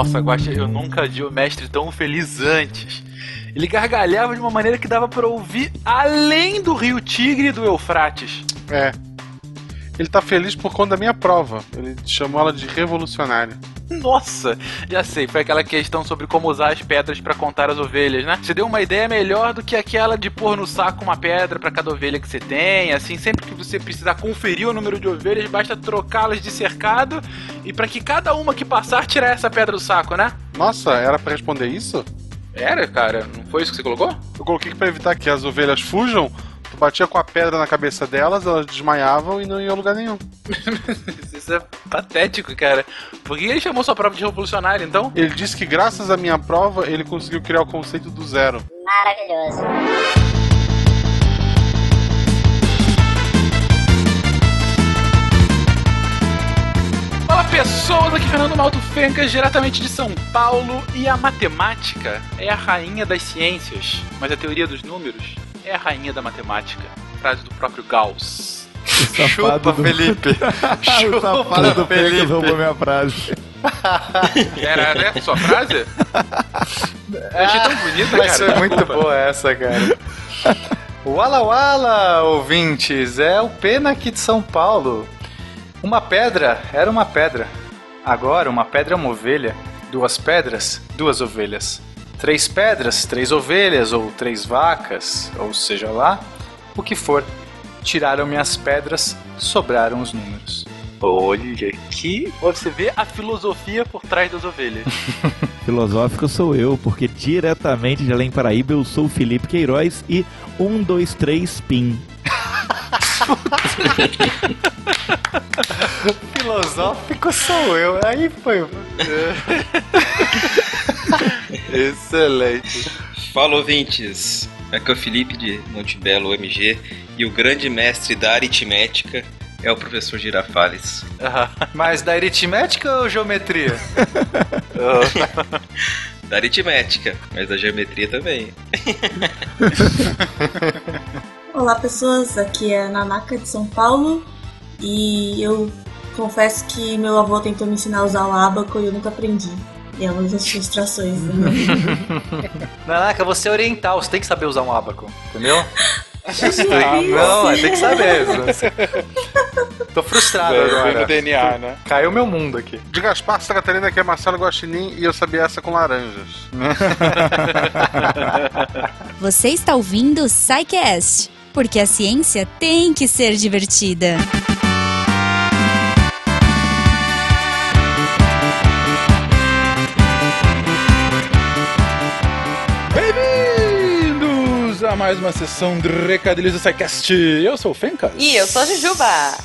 Nossa, Guaxa, eu nunca vi o mestre tão feliz antes. Ele gargalhava de uma maneira que dava para ouvir além do rio Tigre e do Eufrates. É. Ele tá feliz por conta da minha prova. Ele chamou ela de revolucionária. Nossa, já sei, foi aquela questão sobre como usar as pedras para contar as ovelhas, né? Você deu uma ideia melhor do que aquela de pôr no saco uma pedra para cada ovelha que você tem, assim, sempre que você precisar conferir o número de ovelhas, basta trocá-las de cercado e para que cada uma que passar tirar essa pedra do saco, né? Nossa, era para responder isso? Era, cara, não foi isso que você colocou? Eu coloquei para evitar que as ovelhas fujam, batia com a pedra na cabeça delas, elas desmaiavam e não iam a lugar nenhum. Isso é patético, cara. Por que ele chamou sua prova de revolucionário, então? Ele disse que graças à minha prova, ele conseguiu criar o conceito do zero. Maravilhoso. Fala pessoas, aqui Fernando Malto Fencas, diretamente de São Paulo. E a matemática é a rainha das ciências, mas a teoria dos números é a rainha da matemática. Frase do próprio Gauss. Chupa, do... Felipe. Chupa, o do Felipe. roubou minha frase. Era né, sua frase? Eu achei tão bonita, Mas cara. foi muito boa essa, cara. Wala Wala, ouvintes, é o Pena aqui de São Paulo. Uma pedra era uma pedra. Agora, uma pedra é uma ovelha. Duas pedras, duas ovelhas. Três pedras, três ovelhas, ou três vacas, ou seja lá, o que for. Tiraram minhas pedras, sobraram os números. Olha que você vê a filosofia por trás das ovelhas. Filosófico sou eu, porque diretamente de Além Paraíba eu sou o Felipe Queiroz e um, dois, três, pin. Filosófico sou eu. Aí foi. Excelente. Fala ouvintes, aqui é o Felipe de Montebello MG e o grande mestre da aritmética é o professor Girafales. Mas da aritmética ou geometria? da aritmética, mas da geometria também. Olá pessoas, aqui é a Nanaka de São Paulo e eu confesso que meu avô tentou me ensinar a usar o abaco e eu nunca aprendi. E é uma das frustrações vida. Nanaka, você é oriental, você tem que saber usar um abaco, entendeu? Ah, não, tem que saber. Tô frustrado É, agora. DNA, né? Caiu meu mundo aqui. De Gaspar Santa Catarina, que é Marcelo Guaxinim, e eu sabia essa com laranjas. Você está ouvindo o SciCast, porque a ciência tem que ser divertida. Mais uma sessão de recadilhos do SciCast. Eu sou o Fencas. E eu sou a Jujuba.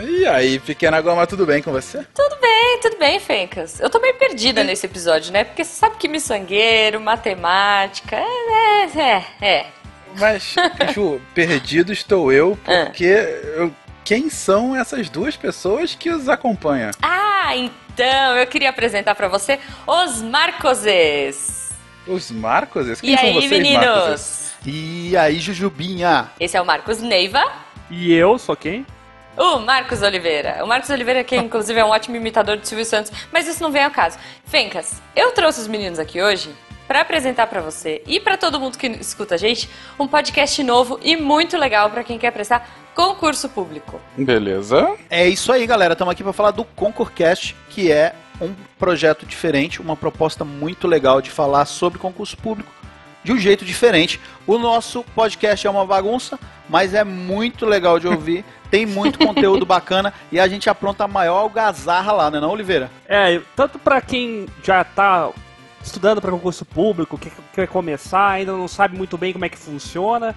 E aí, pequena goma, tudo bem com você? Tudo bem, tudo bem, Fencas. Eu tô meio perdida nesse episódio, né? Porque você sabe que miçangueiro, matemática, é, é, é. Mas, Ju, perdido estou eu, Ah. porque eu- quem são essas duas pessoas que os acompanham? Ah, então, eu queria apresentar pra você os Marcoses. Os Marcos? Quem E são aí, vocês, meninos? Marcos? E aí, Jujubinha? Esse é o Marcos Neiva. E eu sou quem? O Marcos Oliveira. O Marcos Oliveira, que inclusive é um ótimo imitador de Silvio Santos, mas isso não vem ao caso. Fencas, eu trouxe os meninos aqui hoje para apresentar para você e para todo mundo que escuta a gente um podcast novo e muito legal para quem quer prestar concurso público. Beleza. É isso aí, galera. Estamos aqui para falar do Concourcast, que é um projeto diferente, uma proposta muito legal de falar sobre concurso público de um jeito diferente. O nosso podcast é uma bagunça, mas é muito legal de ouvir. Tem muito conteúdo bacana e a gente apronta a maior algazarra lá, né, não, Oliveira? É, tanto pra quem já tá estudando para concurso público, que quer começar, ainda não sabe muito bem como é que funciona,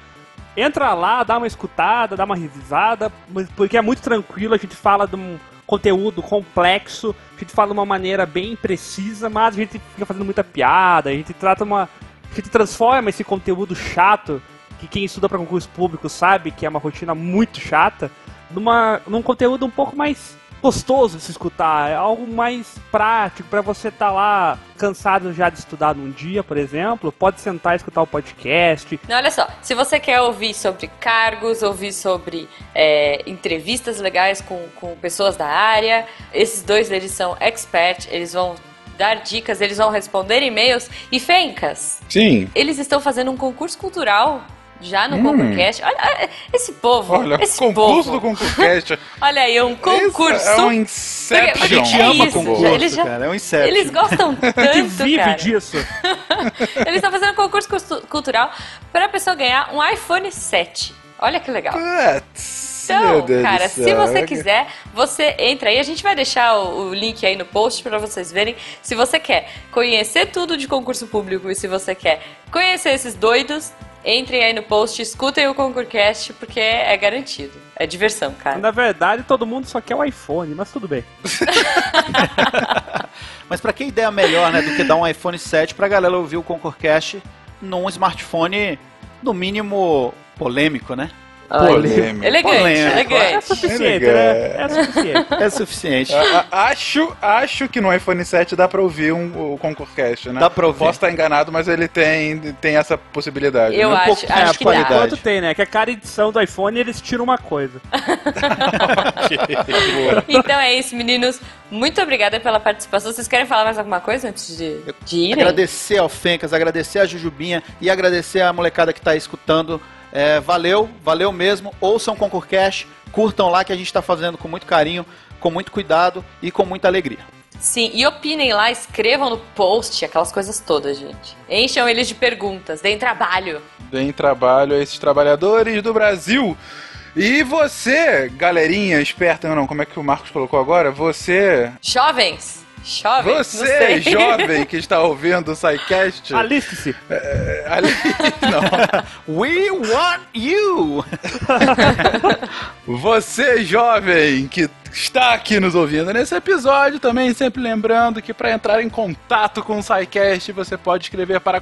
entra lá, dá uma escutada, dá uma revisada, porque é muito tranquilo, a gente fala de um conteúdo complexo, a gente fala de uma maneira bem precisa, mas a gente fica fazendo muita piada, a gente trata uma. A gente transforma esse conteúdo chato, que quem estuda para concurso público sabe que é uma rotina muito chata, numa, num conteúdo um pouco mais gostoso de se escutar, é algo mais prático para você estar lá cansado já de estudar num dia, por exemplo, pode sentar e escutar o podcast. Não, olha só, se você quer ouvir sobre cargos, ouvir sobre é, entrevistas legais com, com pessoas da área, esses dois eles são expert, eles vão dar dicas, eles vão responder e-mails. E Fencas, Sim. eles estão fazendo um concurso cultural já no Hum. Olha, esse povo, Olha, esse concurso povo. do Concurcast. Olha aí, um concurso. É um Porque- Inception. A gente ama concurso, concurso, eles já- cara, é um Inception. Eles gostam tanto, que vive cara. disso. Eles estão fazendo um concurso cultu- cultural para a pessoa ganhar um iPhone 7. Olha que legal. Putz, Então, cara, se você quiser, você entra aí. A gente vai deixar o, o link aí no post para vocês verem. Se você quer conhecer tudo de concurso público e se você quer conhecer esses doidos, entrem aí no post, escutem o Concurcast, porque é garantido. É diversão, cara. Na verdade, todo mundo só quer o iPhone, mas tudo bem. Mas pra que ideia melhor, né, do que dar um iPhone 7 pra galera ouvir o Concorcast num smartphone, no mínimo, polêmico, né? Polêmico. Elegante, Polêmico. É elegante. suficiente, né? É suficiente. É suficiente. A- a- acho, acho que no iPhone 7 dá pra ouvir um, o Concurcast, né? Dá pra ouvir. Posso estar enganado, mas ele tem, tem essa possibilidade. Eu né? acho, pouquinho acho a que qualidade. dá. Quanto tem, né? Que a cada edição do iPhone eles tiram uma coisa. Então é isso, meninos. Muito obrigada pela participação. Vocês querem falar mais alguma coisa antes de, de irem? Agradecer ao Fencas, agradecer a Jujubinha e agradecer a molecada que tá escutando. É, valeu, valeu mesmo. Ouçam o Concorcast, curtam lá que a gente tá fazendo com muito carinho, com muito cuidado e com muita alegria. Sim, e opinem lá, escrevam no post, aquelas coisas todas, gente. Encham eles de perguntas, deem trabalho. Deem trabalho a esses trabalhadores do Brasil. E você, galerinha esperta, não, como é que o Marcos colocou agora? Você, Jovens! Não você, sei. jovem que está ouvindo o SciCast, Aliste-se. é, ali, não, We want you! Você, jovem, que está aqui nos ouvindo nesse episódio, também sempre lembrando que para entrar em contato com o SciCast, você pode escrever para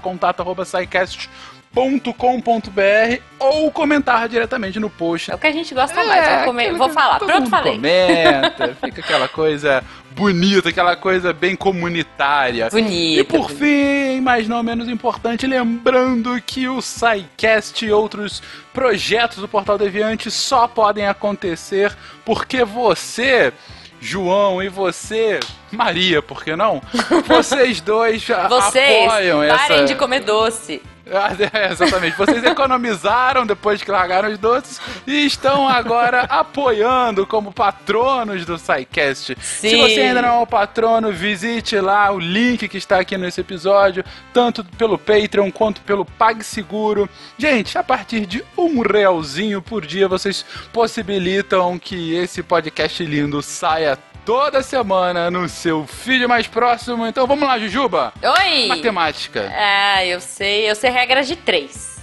contato.scicast.com.br ou comentar diretamente no post. É o que a gente gosta mais. Vou, comer- vou falar. Pronto, falei. Comenta, fica aquela coisa bonita, aquela coisa bem comunitária. Bonita. E por fim, mas não menos importante, lembrando que o SciCast e outros projetos do Portal Deviante só podem acontecer porque você, João, e você, Maria, por que não? Vocês dois Vocês, apoiam parem essa... de comer doce. É, exatamente. Vocês economizaram depois que largaram os doces e estão agora apoiando como patronos do SciCast. Se Sim. você ainda não é um patrono, visite lá o link que está aqui nesse episódio, tanto pelo Patreon quanto pelo PagSeguro. Gente, a partir de um realzinho por dia, vocês possibilitam que esse podcast lindo saia toda semana no seu feed mais próximo. Então vamos lá, Jujuba! Oi! Matemática. Ah, eu sei. Eu sei regras de três.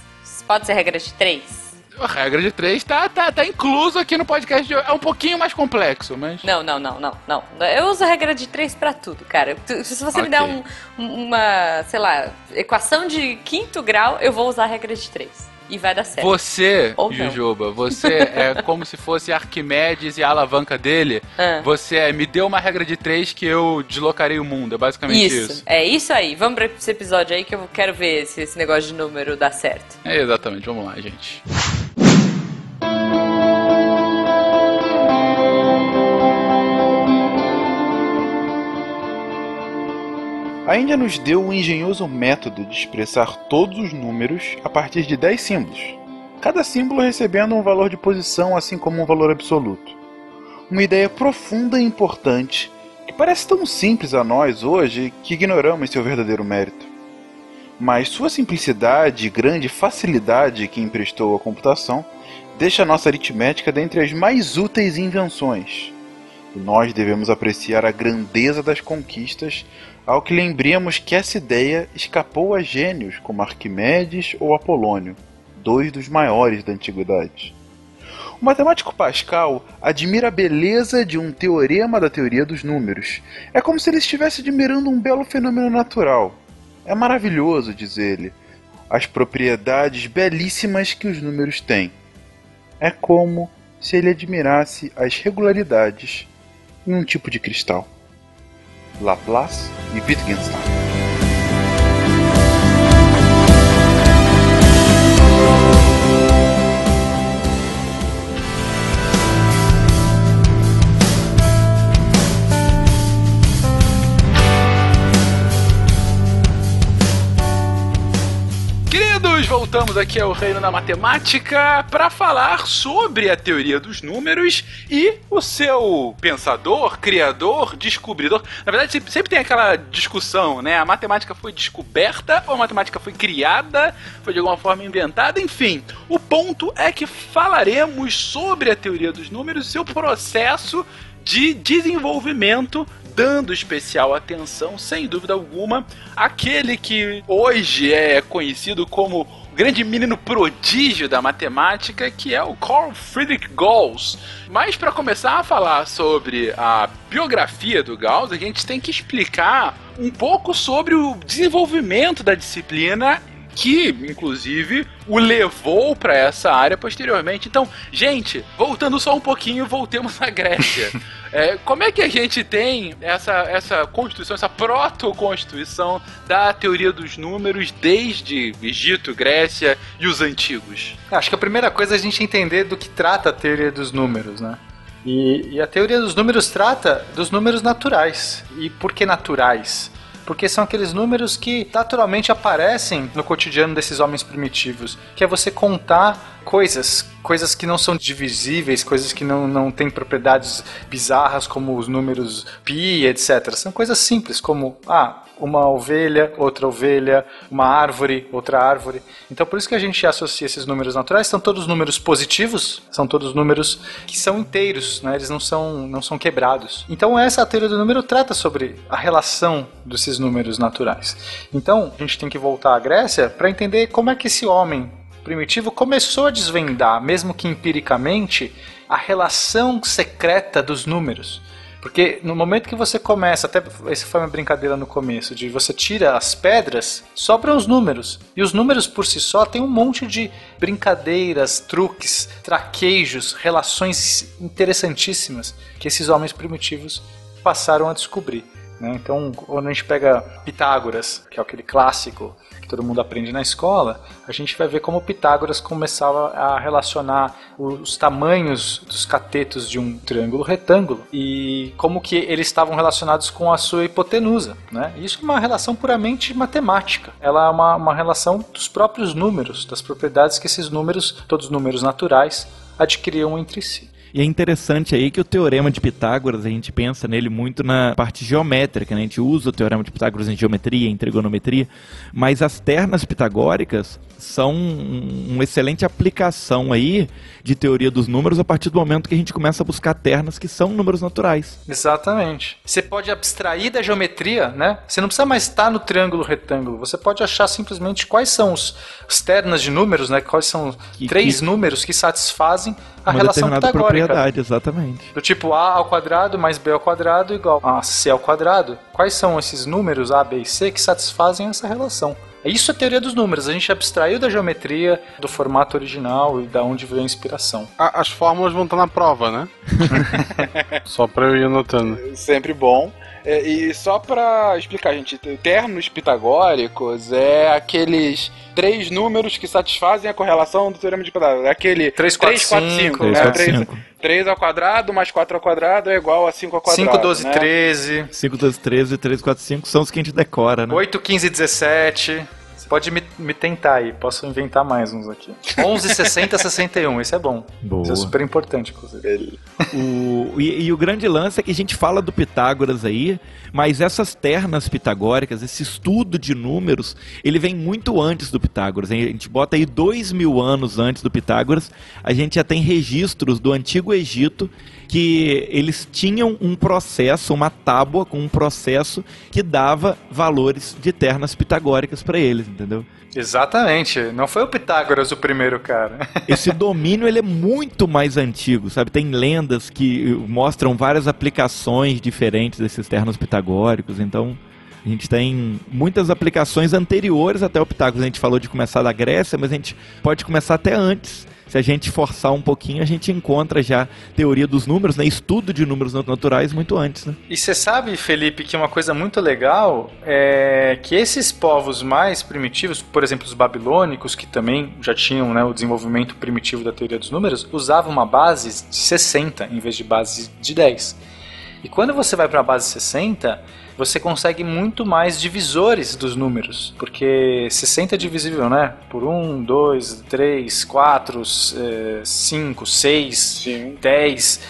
Pode ser regras de três? A regra de três tá, tá, tá incluso aqui no podcast de hoje. É um pouquinho mais complexo, mas. Não, não, não, não, não. Eu uso a regra de três pra tudo, cara. Se você me der um- uma, sei lá, equação de quinto grau, eu vou usar a regra de três. E vai dar certo. Você, Ou não. Jujuba, você é como se fosse Arquimedes e a alavanca dele. Ah. Você é, me deu uma regra de três que eu deslocarei o mundo. É basicamente isso. Isso, é isso aí. Vamos pra esse episódio aí que eu quero ver se esse negócio de número dá certo. É, exatamente, vamos lá, gente. A Índia nos deu um engenhoso método de expressar todos os números a partir de 10 símbolos, cada símbolo recebendo um valor de posição assim como um valor absoluto. Uma ideia profunda e importante que parece tão simples a nós hoje que ignoramos seu verdadeiro mérito. Mas sua simplicidade e grande facilidade que emprestou à computação deixa a nossa aritmética dentre as mais úteis invenções. E nós devemos apreciar a grandeza das conquistas ao que lembremos que essa ideia escapou a gênios como Arquimedes ou Apolônio, dois dos maiores da antiguidade. O matemático Pascal admira a beleza de um teorema da teoria dos números. É como se ele estivesse admirando um belo fenômeno natural. É maravilhoso, diz ele, as propriedades belíssimas que os números têm. É como se ele admirasse as regularidades em um tipo de cristal. Laplace e Wittgenstein. Voltamos aqui ao Reino da Matemática para falar sobre a teoria dos números e o seu pensador, criador, descobridor. Na verdade, sempre, tem aquela discussão, né? A matemática foi descoberta ou a matemática foi criada, foi de alguma forma inventada, enfim. O ponto é que falaremos sobre a teoria dos números e seu processo de desenvolvimento dando especial atenção, sem dúvida alguma, àquele que hoje é conhecido como grande menino prodígio da matemática, que é o Carl Friedrich Gauss. Mas para começar a falar sobre a biografia do Gauss, a gente tem que explicar um pouco sobre o desenvolvimento da disciplina que, inclusive, o levou para essa área posteriormente. Então, gente, voltando só um pouquinho, voltemos à Grécia. É, como é que a gente tem essa, essa constituição, essa proto-constituição da teoria dos números desde Egito, Grécia e os antigos? Acho que a primeira coisa é a gente entender do que trata a teoria dos números, né? E, e a teoria dos números trata dos números naturais. E por que naturais? Porque são aqueles números que naturalmente aparecem no cotidiano desses homens primitivos, que é você contar coisas, coisas que não são divisíveis, coisas que não, não têm propriedades bizarras como os números pi, etc. São coisas simples, como ah, uma ovelha, outra ovelha, uma árvore, outra árvore. Então por isso que a gente associa esses números naturais, são todos números positivos, são todos números que são inteiros, né? eles não são, não são quebrados. Então essa teoria do número trata sobre a relação desses números naturais. Então a gente tem que voltar à Grécia para entender como é que esse homem primitivo começou a desvendar, mesmo que empiricamente, a relação secreta dos números. Porque no momento que você começa, até essa foi uma brincadeira no começo, de você tira as pedras, sobram os números. E os números por si só tem um monte de brincadeiras, truques, traquejos, relações interessantíssimas que esses homens primitivos passaram a descobrir. Né? Então, quando a gente pega Pitágoras, que é aquele clássico todo mundo aprende na escola, a gente vai ver como Pitágoras começava a relacionar os tamanhos dos catetos de um triângulo retângulo e como que eles estavam relacionados com a sua hipotenusa. Né? Isso é uma relação puramente matemática. Ela é uma, uma relação dos próprios números, das propriedades que esses números, todos os números naturais, adquiriam entre si. E é interessante aí que o teorema de Pitágoras, a gente pensa nele muito na parte geométrica, né? a gente usa o teorema de Pitágoras em geometria, em trigonometria, mas as ternas pitagóricas são uma excelente aplicação aí de teoria dos números a partir do momento que a gente começa a buscar ternas que são números naturais. Exatamente. Você pode abstrair da geometria, né? Você não precisa mais estar no triângulo retângulo. Você pode achar simplesmente quais são os, os ternas de números, né? Quais são que, três que... números que satisfazem a uma relação pitagórica. propriedade, exatamente. Do tipo a ao quadrado mais b ao quadrado igual a c ao quadrado. Quais são esses números a, b e c que satisfazem essa relação? Isso é a teoria dos números. A gente abstraiu da geometria, do formato original e da onde veio a inspiração. as fórmulas vão estar na prova, né? Só para eu ir anotando. Sempre bom. É, e só pra explicar, gente, termos pitagóricos é aqueles três números que satisfazem a correlação do teorema de Pitágoras. É aquele 3, 4, 3, 4 5. 5 3, 4, 5. 3 ao quadrado mais 4 ao quadrado é igual a 5 ao quadrado. 5, 12, né? 13. 5, 12, 13, 3, 4, 5 são os que a gente decora, né? 8, 15, 17. Pode me, me tentar aí, posso inventar mais uns aqui. 11, 60, 61, esse é bom. Boa. Isso é super importante, inclusive. o, e, e, o grande lance é que a gente fala do Pitágoras aí, mas essas ternas pitagóricas, esse estudo de números, ele vem muito antes do Pitágoras. A gente bota aí dois mil anos antes do Pitágoras, a gente já tem registros do Antigo Egito que eles tinham um processo, uma tábua com um processo que dava valores de ternas pitagóricas para eles, entendeu? Exatamente. Não foi o Pitágoras o primeiro cara. Esse domínio ele é muito mais antigo, sabe? Tem lendas que mostram várias aplicações diferentes desses ternos pitagóricos, então a gente tem muitas aplicações anteriores até o Pitágoras. A gente falou de começar da Grécia, mas a gente pode começar até antes se a gente forçar um pouquinho, a gente encontra já teoria dos números, né? estudo de números naturais muito antes. Né? E você sabe, Felipe, que uma coisa muito legal é que esses povos mais primitivos, por exemplo, os babilônicos, que também já tinham né, o desenvolvimento primitivo da teoria dos números, usavam uma base de 60 em vez de base de 10. E quando você vai para a base 60, você consegue muito mais divisores dos números, porque 60 é divisível, né? Por 1, 2, 3, 4, 5, 6, 10.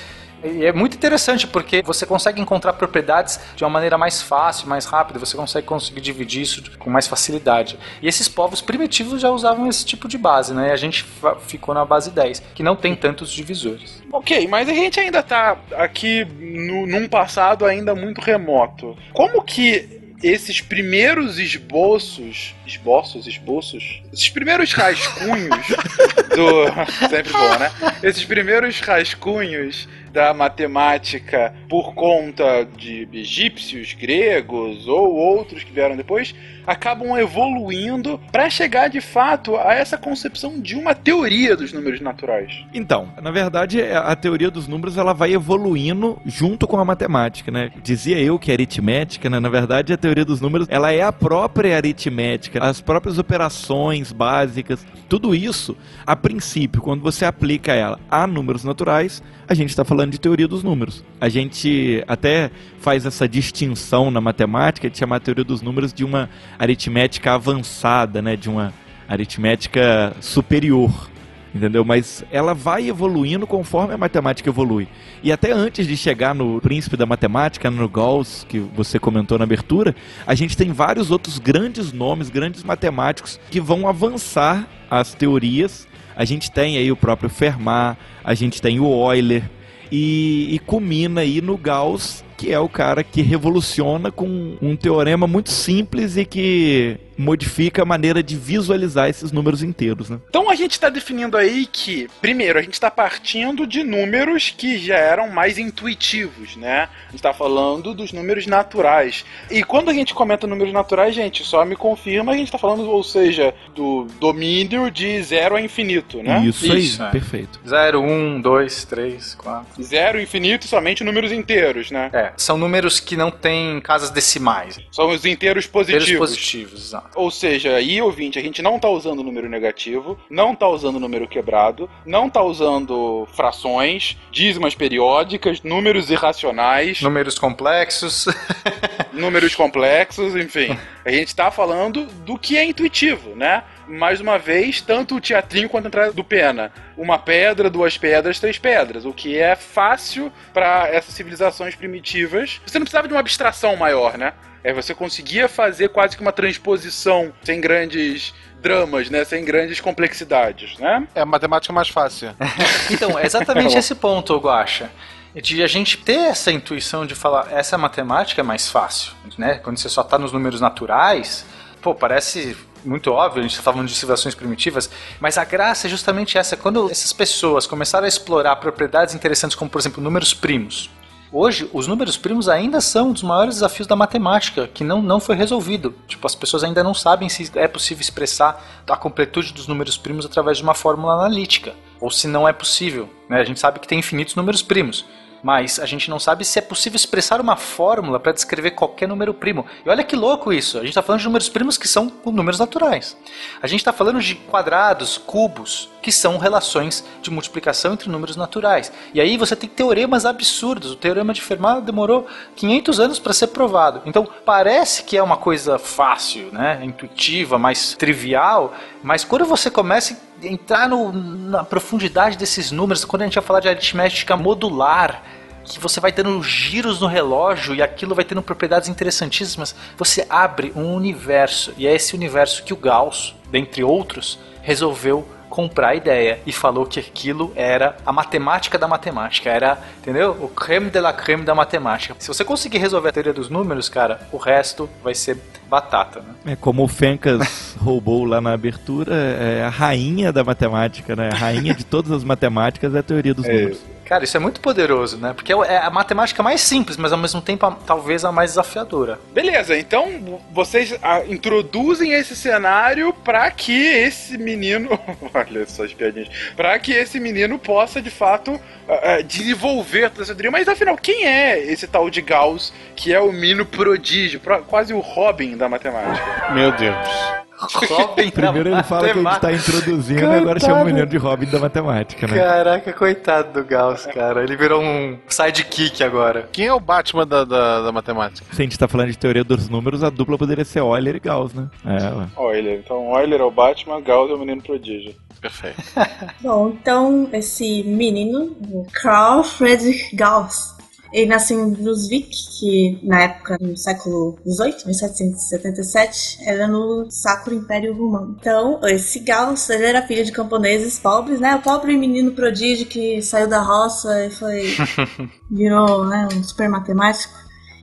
E é muito interessante porque você consegue encontrar propriedades de uma maneira mais fácil, mais rápida, você consegue conseguir dividir isso com mais facilidade. E esses povos primitivos já usavam esse tipo de base, né? E a gente ficou na base 10, que não tem tantos divisores. Ok, mas a gente ainda tá aqui no, num passado ainda muito remoto. Como que esses primeiros esboços, esboços, esboços, esses primeiros rascunhos do sempre bom, né? Esses primeiros rascunhos da matemática por conta de egípcios, gregos ou outros que vieram depois, acabam evoluindo para chegar de fato a essa concepção de uma teoria dos números naturais. Então, na verdade, a teoria dos números ela vai evoluindo junto com a matemática, né? Dizia eu que a aritmética, né? na verdade, a teoria dos números, ela é a própria aritmética, as próprias operações básicas, tudo isso, a princípio, quando você aplica ela a números naturais, a gente está falando de teoria dos números. A gente até faz essa distinção na matemática de chamar a teoria dos números de uma aritmética avançada, né, de uma aritmética superior. Entendeu? Mas ela vai evoluindo conforme a matemática evolui. E até antes de chegar no príncipe da matemática, no Gauss, que você comentou na abertura, a gente tem vários outros grandes nomes, grandes matemáticos que vão avançar as teorias a gente tem aí o próprio Fermat, a gente tem o Euler. E, e culmina aí no Gauss, que é o cara que revoluciona com um teorema muito simples e que modifica a maneira de visualizar esses números inteiros, né? Então a gente está definindo aí que, primeiro, a gente está partindo de números que já eram mais intuitivos, né? A gente está falando dos números naturais. E quando a gente comenta números naturais, gente, só me confirma, a gente está falando, ou seja, do domínio de zero a infinito, né? Isso, Isso aí, é. perfeito. Zero, um, dois, três, quatro. Zero, infinito, somente números inteiros, né? É, são números que não têm casas decimais. São os inteiros positivos. Inteiros positivos, exato. Ou seja, aí, ouvinte, a gente não está usando número negativo, não está usando número quebrado, não está usando frações, dízimas periódicas, números irracionais. Números complexos. números complexos, enfim. A gente está falando do que é intuitivo, né? mais uma vez, tanto o teatrinho quanto a entrada do Pena. Uma pedra, duas pedras, três pedras. O que é fácil para essas civilizações primitivas. Você não precisava de uma abstração maior, né? É, você conseguia fazer quase que uma transposição sem grandes dramas, né? Sem grandes complexidades, né? É a matemática mais fácil. então, é exatamente esse ponto, Guacha de a gente ter essa intuição de falar essa matemática é mais fácil, né? Quando você só está nos números naturais, pô, parece muito óbvio, a gente está falando de civilizações primitivas, mas a graça é justamente essa. Quando essas pessoas começaram a explorar propriedades interessantes, como por exemplo números primos, Hoje, os números primos ainda são um dos maiores desafios da matemática, que não, não foi resolvido. Tipo, as pessoas ainda não sabem se é possível expressar a completude dos números primos através de uma fórmula analítica, ou se não é possível. Né? A gente sabe que tem infinitos números primos, mas a gente não sabe se é possível expressar uma fórmula para descrever qualquer número primo. E olha que louco isso, a gente está falando de números primos que são números naturais. A gente está falando de quadrados, cubos, que são relações de multiplicação entre números naturais. E aí você tem teoremas absurdos. O teorema de Fermat demorou 500 anos para ser provado. Então parece que é uma coisa fácil, né? intuitiva, mais trivial, mas quando você começa entrar no, na profundidade desses números, quando a gente vai falar de aritmética modular, que você vai dando giros no relógio e aquilo vai tendo propriedades interessantíssimas, você abre um universo. E é esse universo que o Gauss, dentre outros, resolveu comprar a ideia e falou que aquilo era a matemática da matemática, era, entendeu? O creme de la creme da matemática. Se você conseguir resolver a teoria dos números, cara, o resto vai ser batata, né? É como o Fencas roubou lá na abertura, é a rainha da matemática, né? A rainha de todas as matemáticas é a teoria dos é. números. Cara, isso é muito poderoso, né? Porque é a matemática mais simples, mas ao mesmo tempo talvez a mais desafiadora. Beleza, então vocês ah, introduzem esse cenário para que esse menino. Olha só as piadinhas. Pra que esse menino possa de fato uh, desenvolver toda essa teoria. Mas afinal, quem é esse tal de Gauss que é o menino prodígio, quase o Robin da matemática? Meu Deus. Robin Primeiro ele fala que a gente tá matemática. introduzindo e agora Coitado. chama o menino de Robin da matemática, né? Caraca, coitado do Gauss, cara. Ele virou um sidekick agora. Quem é o Batman da, da, da matemática? Se a gente tá falando de teoria dos números, a dupla poderia ser Euler e Gauss, né? É, ué. Euler. Então, Euler é o Batman, Gauss é o menino prodígio. Perfeito. Bom, então esse menino, o Karl Friedrich Gauss, ele nasceu em Brunswick, que na época, no século XVIII, 1777, era no Sacro Império Romano. Então, esse Gauss, ele era filho de camponeses pobres, né? O pobre menino prodígio que saiu da roça e foi... virou, né, um super matemático.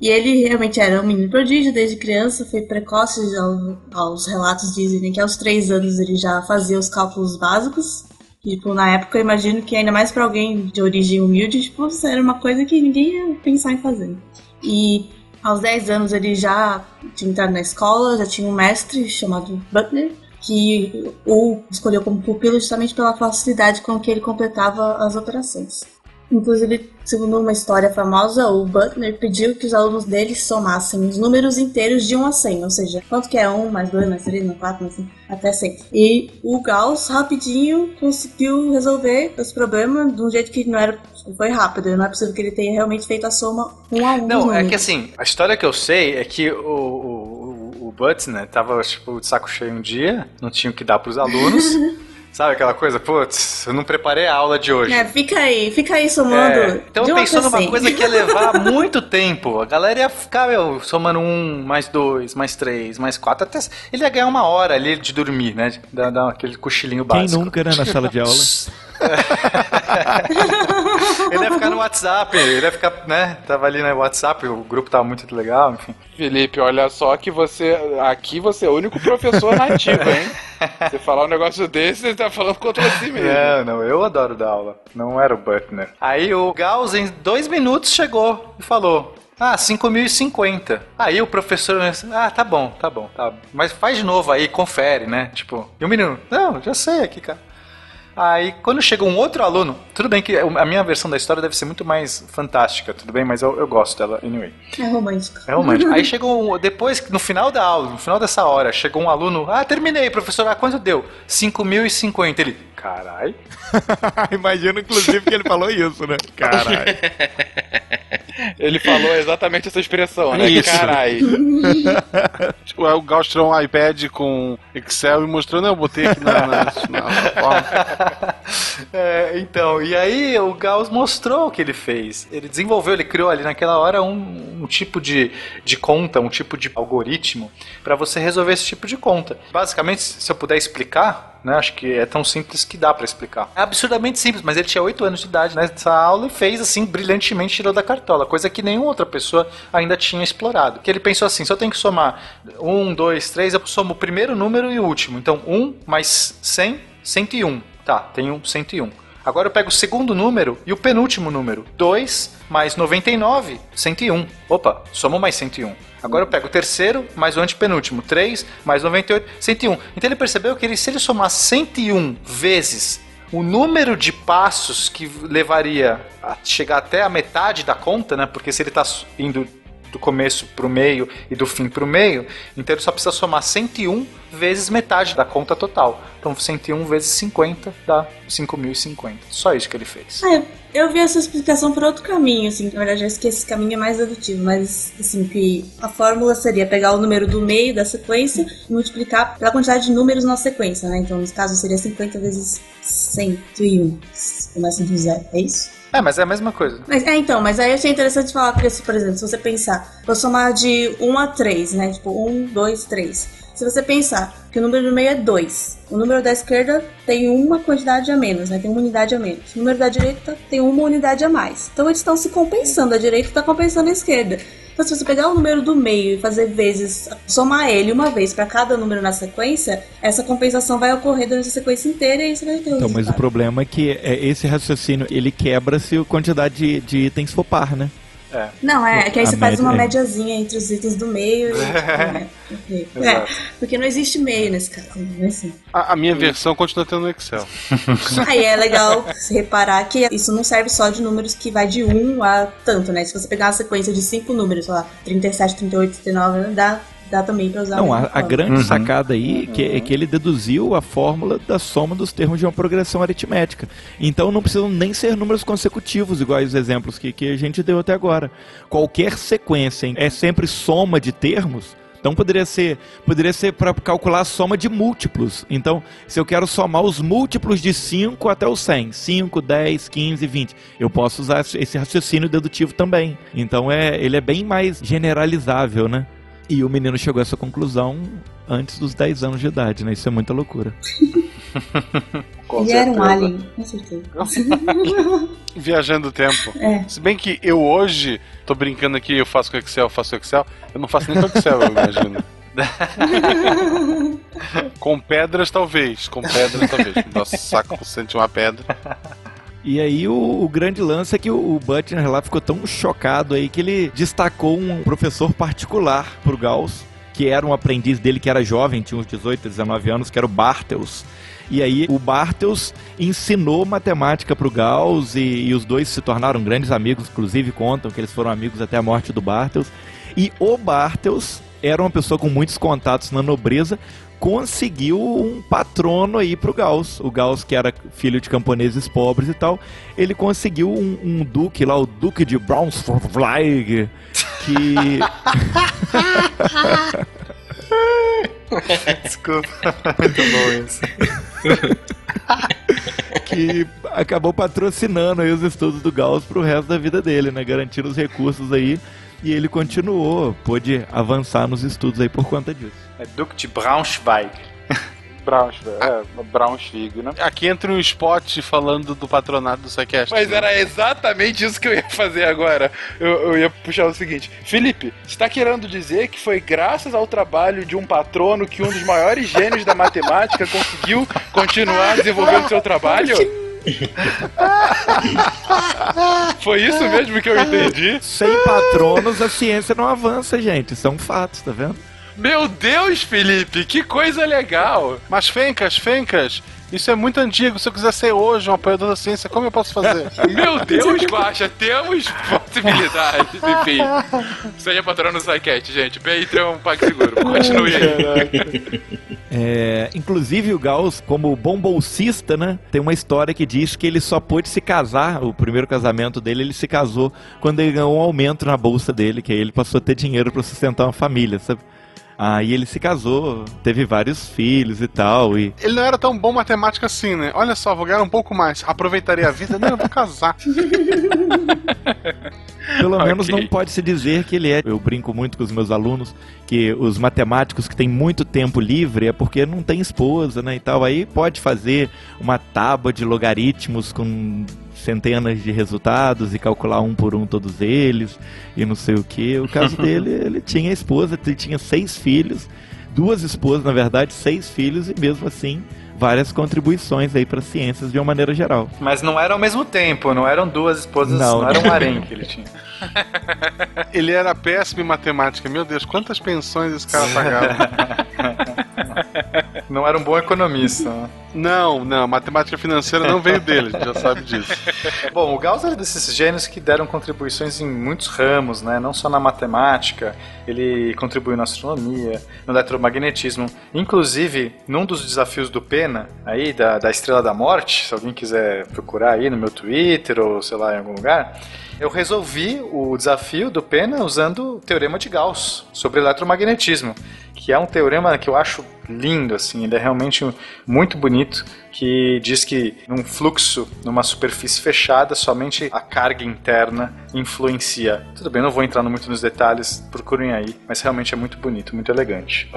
E ele realmente era um menino prodígio desde criança, foi precoce, ao- aos relatos dizem que aos três anos ele já fazia os cálculos básicos. Tipo, na época eu imagino que ainda mais pra alguém de origem humilde, tipo, era uma coisa que ninguém ia pensar em fazer. E aos 10 anos ele já tinha entrado na escola, já tinha um mestre chamado Butler, que o escolheu como pupilo justamente pela facilidade com que ele completava as operações. Inclusive, segundo uma história famosa, o Butler pediu que os alunos dele somassem os números inteiros de 1 a 100, ou seja, quanto que é 1 mais 2 mais 3 mais 4 mais 5, até 100. E o Gauss, rapidinho, conseguiu resolver esse problema de um jeito que não era foi rápido, não é possível que ele tenha realmente feito a soma 1 a 1 dos Não, é que assim, a história que eu sei é que o, o, o né, tava tipo de saco cheio um dia, não tinha o que dar pros alunos. Sabe aquela coisa, putz, eu não preparei a aula de hoje. É, fica aí, fica aí somando. É, então de pensou numa cem. coisa que ia levar muito tempo. A galera ia ficar, meu, somando um, mais dois, mais três, mais quatro. Até ele ia ganhar uma hora ali de dormir, né? De Dar, dar aquele cochilinho Quem básico. nunca, né, na sala de aula? Ele ia ficar no WhatsApp, ele ia ficar, né? Tava ali no WhatsApp, o grupo tava muito legal, enfim. Felipe, olha só que você. Aqui você é o único professor nativo, hein? Você falar um negócio desse, você tá falando contra si mesmo. Não, não, eu adoro dar aula. Não era o Butner. Aí o Gauss, em dois minutos, chegou e falou. Ah, 5.050. Aí o professor, ah, tá bom, tá bom, tá. Mas faz de novo aí, confere, né? Tipo, e o menino, não, já sei aqui, cara. Aí, quando chega um outro aluno, tudo bem que a minha versão da história deve ser muito mais fantástica, tudo bem, mas eu, eu gosto dela, anyway. É romântico. É romântico. Aí chegou um, depois, no final da aula, no final dessa hora, chegou um aluno, ah, terminei, professor, ah, quanto deu? 5.050. Ele, carai. Imagino, inclusive, que ele falou isso, né? Caralho. Ele falou exatamente essa expressão, né? Isso. Carai. Tipo, aí o Gauss tirou um iPad com Excel e mostrou, não, eu botei aqui na, na, na forma. É, então, e aí o Gauss mostrou o que ele fez. Ele desenvolveu, ele criou ali naquela hora um, um tipo de, de conta, um tipo de algoritmo para você resolver esse tipo de conta. Basicamente, se eu puder explicar, né, acho que é tão simples que dá para explicar. É absurdamente simples, mas ele tinha 8 anos de idade nessa aula e fez assim brilhantemente, tirou da cartola, coisa que nenhuma outra pessoa ainda tinha explorado. Que ele pensou assim: se eu tenho que somar 1, 2, 3, eu somo o primeiro número e o último. Então, 1 mais 100, 101. Tá, tenho 101. Agora eu pego o segundo número e o penúltimo número. 2 mais 99, 101. Opa, somo mais 101. Agora eu pego o terceiro mais o antepenúltimo. 3 mais 98, 101. Então ele percebeu que ele, se ele somar 101 vezes o número de passos que levaria a chegar até a metade da conta, né? Porque se ele está indo do começo para o meio e do fim para o meio, então ele só precisa somar 101 vezes metade da conta total. Então 101 vezes 50 dá 5.050. Só isso que ele fez. Ah, eu, vi essa explicação por outro caminho, assim, na verdade eu acho que esse caminho é mais dedutivo, mas assim, que a fórmula seria pegar o número do meio da sequência e multiplicar pela quantidade de números na sequência, né? Então, nesse caso, seria 50 vezes 101. Começa do zero, é isso? É, mas é a mesma coisa. Mas, é, então, mas aí eu achei interessante falar, porque, por exemplo, se você pensar, vou somar de 1 a 3, né? Tipo, 1, 2, 3. Se você pensar que o número do meio é 2, o número da esquerda tem uma quantidade a menos, né? Tem uma unidade a menos. O número da direita tem uma unidade a mais. Então eles estão se compensando, a direita está compensando a esquerda. Então, se você pegar o número do meio e fazer vezes, somar ele uma vez para cada número na sequência, essa compensação vai ocorrer durante a sequência inteira e você vai ter o Então, mas o problema é que é, esse raciocínio ele quebra se a quantidade de, de itens for par, né? É. Não, é, é que aí A você faz média- uma é. médiazinha entre os itens do meio e. é. É, porque não existe meio nesse caso, não é assim. A, a minha versão continua tendo no Excel. Aí é legal se reparar que isso não serve só de números que vai de 1 a tanto, né? Se você pegar uma sequência de 5 números, sei lá, 37, 38, 39, dá dá também pra usar Não, a, a grande Uhum. sacada aí que, é que ele deduziu a fórmula da soma dos termos de uma progressão aritmética. Então não precisam nem ser números consecutivos, iguais os exemplos que, que a gente deu até agora. Qualquer sequência é sempre soma de termos. Então poderia ser, poderia ser para calcular a soma de múltiplos. Então, se eu quero somar os múltiplos de 5 até o 100, 5, 10, 15, 20, eu posso usar esse raciocínio dedutivo também. Então é, ele é bem mais generalizável, né? E o menino chegou a essa conclusão antes dos 10 anos de idade, né? Isso é muita loucura. Com Ele era um alien, com certeza. Viajando o tempo. É. Se bem que eu hoje tô brincando aqui, eu faço com Excel, eu faço com Excel, eu não faço nem com Excel, eu imagino. com pedras, talvez. Com pedras, talvez. Nossa, saco sente uma pedra. E aí o, o grande lance é que o, o Butler lá ficou tão chocado aí que ele destacou um professor particular pro Gauss, que era um aprendiz dele que era jovem, tinha uns 18, 19 anos, que era o Bartels. E aí o Bartels ensinou matemática pro Gauss e, e os dois se tornaram grandes amigos, inclusive contam que eles foram amigos até a morte do Bartels. E o Bartels era uma pessoa com muitos contatos na nobreza, conseguiu um patrono aí pro Gauss. O Gauss, que era filho de camponeses pobres e tal, ele conseguiu um, um duque lá, o Duque de Braunschweig, que Desculpa. Muito bom isso. que acabou patrocinando aí os estudos do Gauss pro resto da vida dele, né? Garantindo os recursos aí. E ele continuou, pôde avançar nos estudos aí por conta disso. É Duque de Braunschweig. Braunschweig, é, Braunschweig, né? Aqui entra um spot falando do patronato do Psycast. Mas era exatamente isso que eu ia fazer agora. Eu, eu ia puxar o seguinte: Felipe, você está querendo dizer que foi graças ao trabalho de um patrono que um dos maiores gênios da matemática conseguiu continuar desenvolvendo seu trabalho? Foi isso mesmo que eu entendi? Sem patronos a ciência não avança, gente. São fatos, tá vendo? Meu Deus, Felipe, que coisa legal! Mas Fencas, Fencas, isso é muito antigo. Se eu quiser ser hoje um apoiador da ciência, como eu posso fazer? Meu Deus, Guaxa, temos possibilidades, enfim. Seja patrono do SciCast, gente. Patreon, PagSeguro. Continue aí. É, inclusive o Gauss, como bom bolsista, né, tem uma história que diz que ele só pôde se casar, o primeiro casamento dele, ele se casou quando ele ganhou um aumento na bolsa dele, que aí ele passou a ter dinheiro para sustentar uma família, sabe? Aí ele se casou, teve vários filhos e tal, e Ele não era tão bom matemática assim, né? Olha só, vou ganhar um pouco mais. Aproveitaria a vida? Não, eu vou casar. Pelo menos Ok. não pode se dizer que ele é. Eu brinco muito com os meus alunos que os matemáticos que têm muito tempo livre é porque não tem esposa, né, e tal. Aí pode fazer uma tábua de logaritmos com centenas de resultados e calcular um por um todos eles e não sei o que. O caso dele, ele tinha esposa, ele tinha seis filhos, duas esposas, na verdade, seis filhos e mesmo assim várias contribuições aí para ciências de uma maneira geral. Mas não era ao mesmo tempo, não eram duas esposas, não, Não. era um harém que ele tinha. Ele era péssimo em matemática. Meu Deus, quantas pensões esse cara pagava? Não era um bom economista. Não, não, matemática financeira não veio dele, já sabe disso. Bom, o Gauss era desses gênios que deram contribuições em muitos ramos, né? Não só na matemática, ele contribuiu na astronomia, no eletromagnetismo. Inclusive, num dos desafios do Pena, aí, da, da Estrela da Morte, se alguém quiser procurar aí no meu Twitter ou sei lá em algum lugar, eu resolvi o desafio do Pena usando o teorema de Gauss sobre eletromagnetismo, que é um teorema que eu acho lindo, assim, ele é realmente muito bonito, bonito que diz que num fluxo, numa superfície fechada, somente a carga interna influencia. Tudo bem, não vou entrar muito nos detalhes, procurem aí, mas realmente é muito bonito, muito elegante.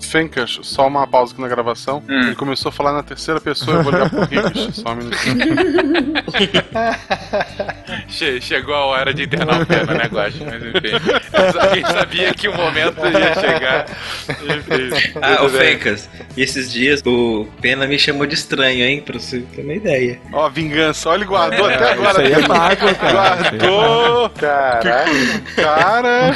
Fencas, só uma pausa aqui na gravação. Ele começou a falar na terceira pessoa, eu vou ligar pro Ricos. Só um minutinho. Che- chegou a hora de internar o pena, né, Guaxa? Mas enfim. A gente sabia que o momento ia chegar. Enfim. Ah, bem. Fencas, esses dias o Pena me chamou de estranho, hein? Pra você ter uma ideia. Ó, vingança, olha, ele guardou até agora. Isso aí é mágoa, cara. Guardou! Caralho! Cara!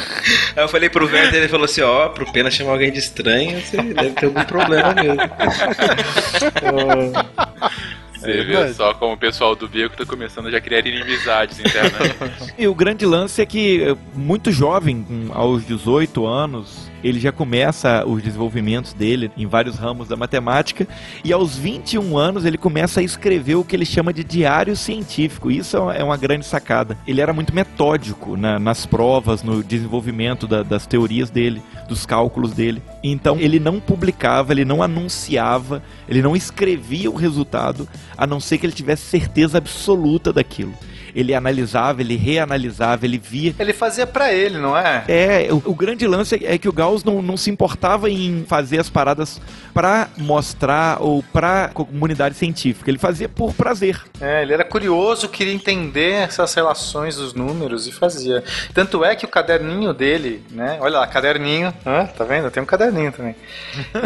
Aí eu falei pro Werther, ele falou assim, ó, pro Pena chamar alguém de estranho, você deve ter algum problema mesmo. Você vê só como o pessoal do Beco tá começando a já criar inimizades internamente. E o grande lance é que, eh, muito jovem, aos 18 anos, ele já começa os desenvolvimentos dele em vários ramos da matemática, e aos 21 anos ele começa a escrever o que ele chama de diário científico. Isso é uma grande sacada. Ele era muito metódico na, nas provas, no desenvolvimento da, das teorias dele, dos cálculos dele. Então ele não publicava, ele não anunciava, ele não escrevia o resultado, a não ser que ele tivesse certeza absoluta daquilo ele analisava, ele reanalisava, ele via. Ele fazia para ele, não é? É, o, o, grande lance é que o Gauss não, não se importava em fazer as paradas para mostrar ou para comunidade científica, ele fazia por prazer. É, ele era curioso, queria entender essas relações dos números e fazia. Tanto é que o caderninho dele, né? Olha lá, caderninho, ah, tá vendo? Tem um caderninho também.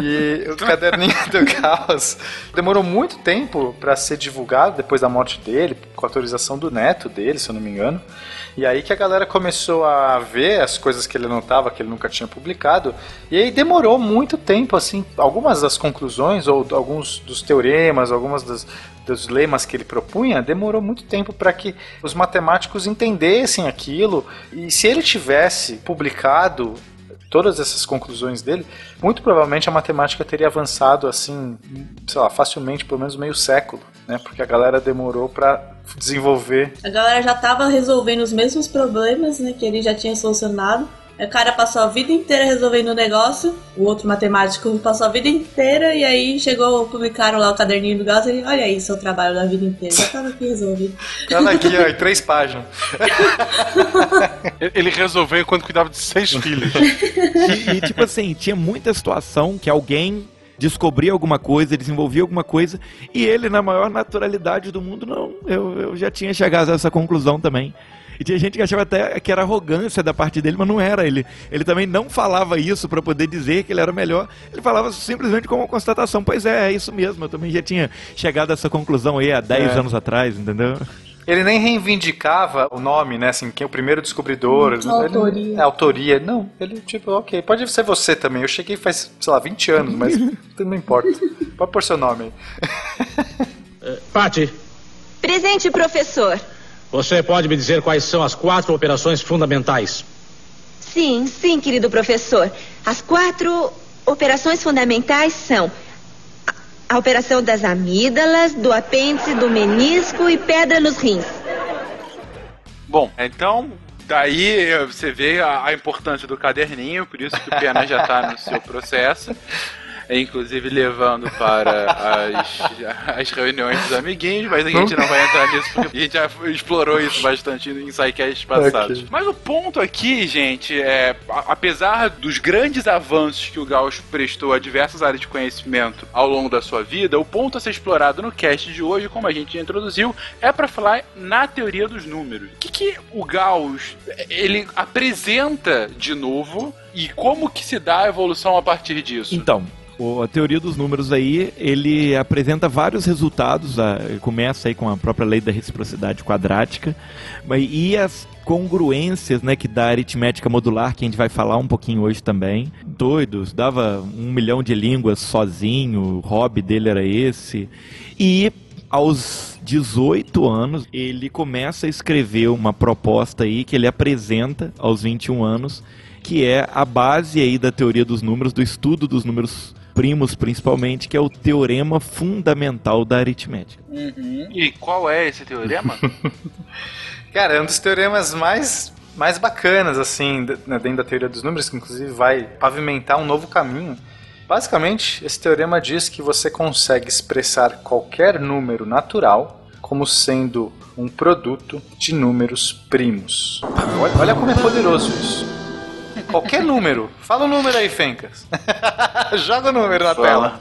E o caderninho do Gauss demorou muito tempo para ser divulgado depois da morte dele, com autorização do neto neto dele, se eu não me engano. E aí que a galera começou a ver as coisas que ele anotava, que ele nunca tinha publicado. E aí demorou muito tempo, assim, algumas das conclusões, ou alguns dos teoremas, algumas das, dos lemas que ele propunha, demorou muito tempo para que os matemáticos entendessem aquilo. E se ele tivesse publicado todas essas conclusões dele, muito provavelmente a matemática teria avançado assim, sei lá, facilmente, pelo menos meio século, né? Porque a galera demorou para desenvolver. A galera já estava resolvendo os mesmos problemas, né, que ele já tinha solucionado. O cara passou a vida inteira resolvendo o negócio, o outro matemático passou a vida inteira e aí chegou, publicaram lá o caderninho do Gauss e olha aí seu trabalho da vida inteira, já tava aqui resolvido. Tava aqui, ó, em três páginas. Ele resolveu enquanto cuidava de seis filhos. E, e tipo assim, tinha muita situação que alguém descobria alguma coisa, desenvolvia alguma coisa, e ele, na maior naturalidade do mundo, não, eu, eu já tinha chegado a essa conclusão também. E tinha gente que achava até que era arrogância da parte dele, mas não era. Ele, ele também não falava isso para poder dizer que ele era melhor. Ele falava simplesmente como uma constatação. Pois é, é isso mesmo. Eu também já tinha chegado a essa conclusão aí há 10 é. anos atrás, entendeu? Ele nem reivindicava o nome, né? Assim, quem é o primeiro descobridor. Ele, autoria. É, autoria. Não, ele, tipo, ok, pode ser você também. Eu cheguei faz, sei lá, 20 anos, mas não importa. Pode pôr seu nome aí. Uh, Pati. Presente, professor. Você pode me dizer quais são as quatro operações fundamentais? Sim, sim, querido professor. As quatro operações fundamentais são a, operação das amígdalas, do apêndice, do menisco e pedra nos rins. Bom, então daí você vê a, a, importância do caderninho, por isso que o Pena já está no seu processo inclusive levando para as, as reuniões dos amiguinhos, mas a gente não vai entrar nisso porque a gente já explorou isso bastante em sidecasts passados. Okay. Mas o ponto aqui, gente, é apesar dos grandes avanços que o Gauss prestou a diversas áreas de conhecimento ao longo da sua vida, o ponto a ser explorado no cast de hoje, como a gente introduziu, é para falar na teoria dos números. O que, que o Gauss ele apresenta de novo e como que se dá a evolução a partir disso? Então, a teoria dos números aí, ele apresenta vários resultados, começa aí com a própria lei da reciprocidade quadrática, e as congruências, né, que dá aritmética modular, que a gente vai falar um pouquinho hoje também. Doidos, dava um milhão de línguas sozinho, o hobby dele era esse. E aos 18 anos, ele começa a escrever uma proposta aí que ele apresenta aos 21 anos, que é a base aí da teoria dos números, do estudo dos números primos, principalmente, que é o teorema fundamental da aritmética. Uhum. E qual é esse teorema? Cara, é um dos teoremas mais mais bacanas, assim, né, dentro da teoria dos números, que inclusive vai pavimentar um novo caminho. Basicamente, esse teorema diz que você consegue expressar qualquer número natural como sendo um produto de números primos. Olha, olha como é poderoso isso. Qualquer número. Fala o número aí, Fencas. Joga o número na Fala. tela.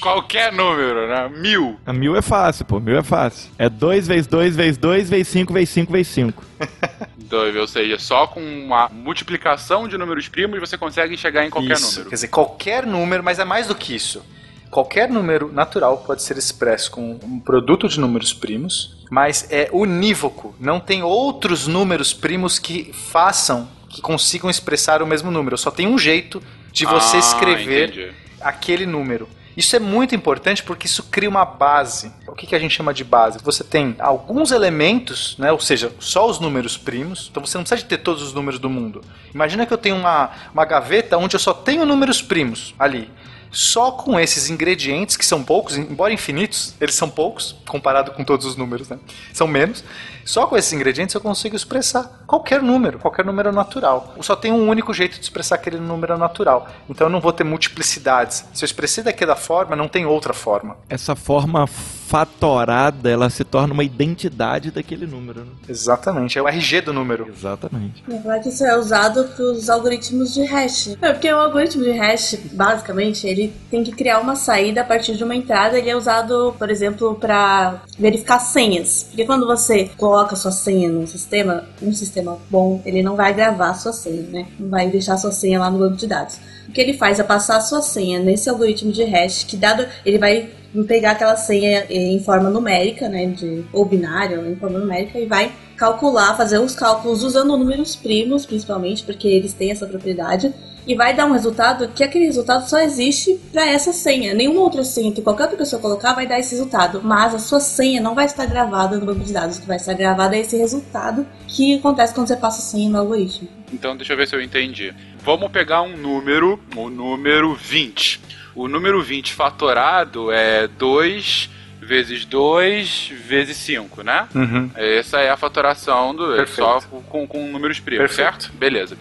Qualquer número, né? Mil. A mil é fácil, pô. Mil é fácil. É 2 vezes 2 vezes 2 vezes 5 vezes 5 vezes 5. Dois, ou seja, só com uma multiplicação de números primos você consegue chegar em qualquer isso. número. Quer dizer, qualquer número, mas é mais do que isso. Qualquer número natural pode ser expresso com um produto de números primos, mas é unívoco. Não tem outros números primos que façam que consigam expressar o mesmo número. Só tem um jeito de você ah, escrever entendi. aquele número. Isso é muito importante porque isso cria uma base. O que, que a gente chama de base? Você tem alguns elementos, né? ou seja, só os números primos. Então você não precisa de ter todos os números do mundo. Imagina que eu tenho uma, uma gaveta onde eu só tenho números primos ali. Só com esses ingredientes, que são poucos, embora infinitos, eles são poucos, comparado com todos os números, né? São menos. Só com esses ingredientes eu consigo expressar qualquer número, qualquer número natural. Eu só tem um único jeito de expressar aquele número natural. Então eu não vou ter multiplicidades. Se eu expressei daquela forma, não tem outra forma. Essa forma fatorada, ela se torna uma identidade daquele número. Né? Exatamente, é o RG do número. Exatamente. Na verdade, isso é usado para os algoritmos de hash. É porque o algoritmo de hash, basicamente, ele tem que criar uma saída a partir de uma entrada. Ele é usado, por exemplo, para verificar senhas. Porque quando você coloca sua senha no sistema, um sistema bom, ele não vai gravar sua senha, né? Não vai deixar sua senha lá no banco de dados. O que ele faz é passar sua senha nesse algoritmo de hash, que dado ele vai pegar aquela senha em forma numérica, né, de, ou binária, em forma numérica, e vai calcular, fazer os cálculos usando números primos, principalmente, porque eles têm essa propriedade, e vai dar um resultado que aquele resultado só existe para essa senha. Nenhuma outra senha que qualquer outra pessoa colocar vai dar esse resultado, mas a sua senha não vai estar gravada no banco de dados, o que vai estar gravado é esse resultado que acontece quando você passa a senha no algoritmo. Então, deixa eu ver se eu entendi. Vamos pegar um número, o número 20. O número 20 fatorado é 2 vezes 2 vezes 5, né? Uhum. Essa é a fatoração do Perfeito. só com, com números primos, Perfeito. certo? Beleza.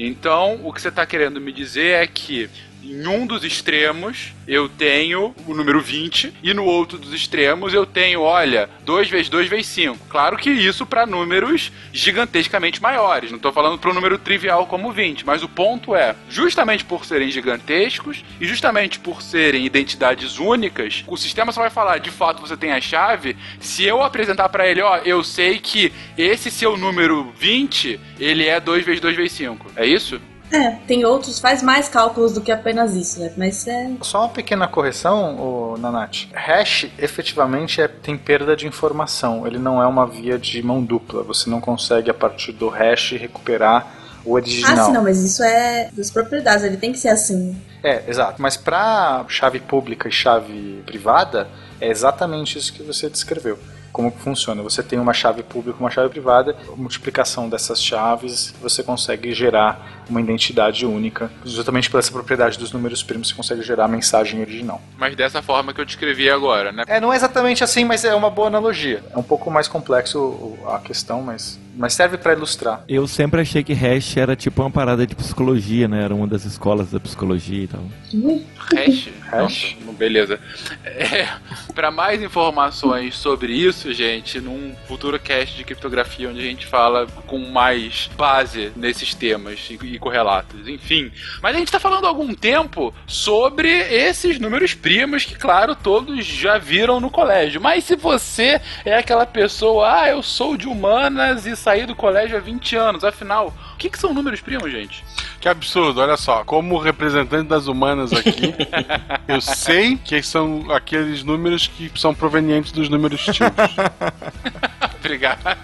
Então, o que você está querendo me dizer é que em um dos extremos eu tenho o número 20 e no outro dos extremos eu tenho, olha, 2 vezes 2 vezes 5. Claro que isso para números gigantescamente maiores. Não estou falando para um número trivial como 20, mas o ponto é, justamente por serem gigantescos e justamente por serem identidades únicas, o sistema só vai falar, de fato você tem a chave, se eu apresentar para ele, ó, eu sei que esse seu número 20, ele é 2 vezes 2 vezes 5. É isso? É, tem outros, faz mais cálculos do que apenas isso, né? Mas é. Só uma pequena correção, o Nanate. Hash efetivamente é, tem perda de informação. Ele não é uma via de mão dupla. Você não consegue, a partir do hash, recuperar o original. Ah, sim, não, mas isso é das propriedades, ele tem que ser assim. É, exato. Mas para chave pública e chave privada, é exatamente isso que você descreveu. Como que funciona? Você tem uma chave pública, uma chave privada, a multiplicação dessas chaves, você consegue gerar uma identidade única. Justamente por essa propriedade dos números primos, você consegue gerar a mensagem original. Mas dessa forma que eu descrevi agora, né? É, não é exatamente assim, mas é uma boa analogia. É um pouco mais complexo a questão, mas, mas serve para ilustrar. Eu sempre achei que hash era tipo uma parada de psicologia, né? Era uma das escolas da psicologia e tal. Hash? Hash? beleza. É, para mais informações sobre isso, gente, num futuro cast de criptografia onde a gente fala com mais base nesses temas e, e correlatos, enfim. Mas a gente tá falando há algum tempo sobre esses números primos que, claro, todos já viram no colégio. Mas se você é aquela pessoa, ah, eu sou de humanas e saí do colégio há 20 anos, afinal, o que, que são números primos, gente? Que absurdo, olha só. Como representante das humanas aqui, eu sei que são aqueles números que são provenientes dos números tipos. Obrigado.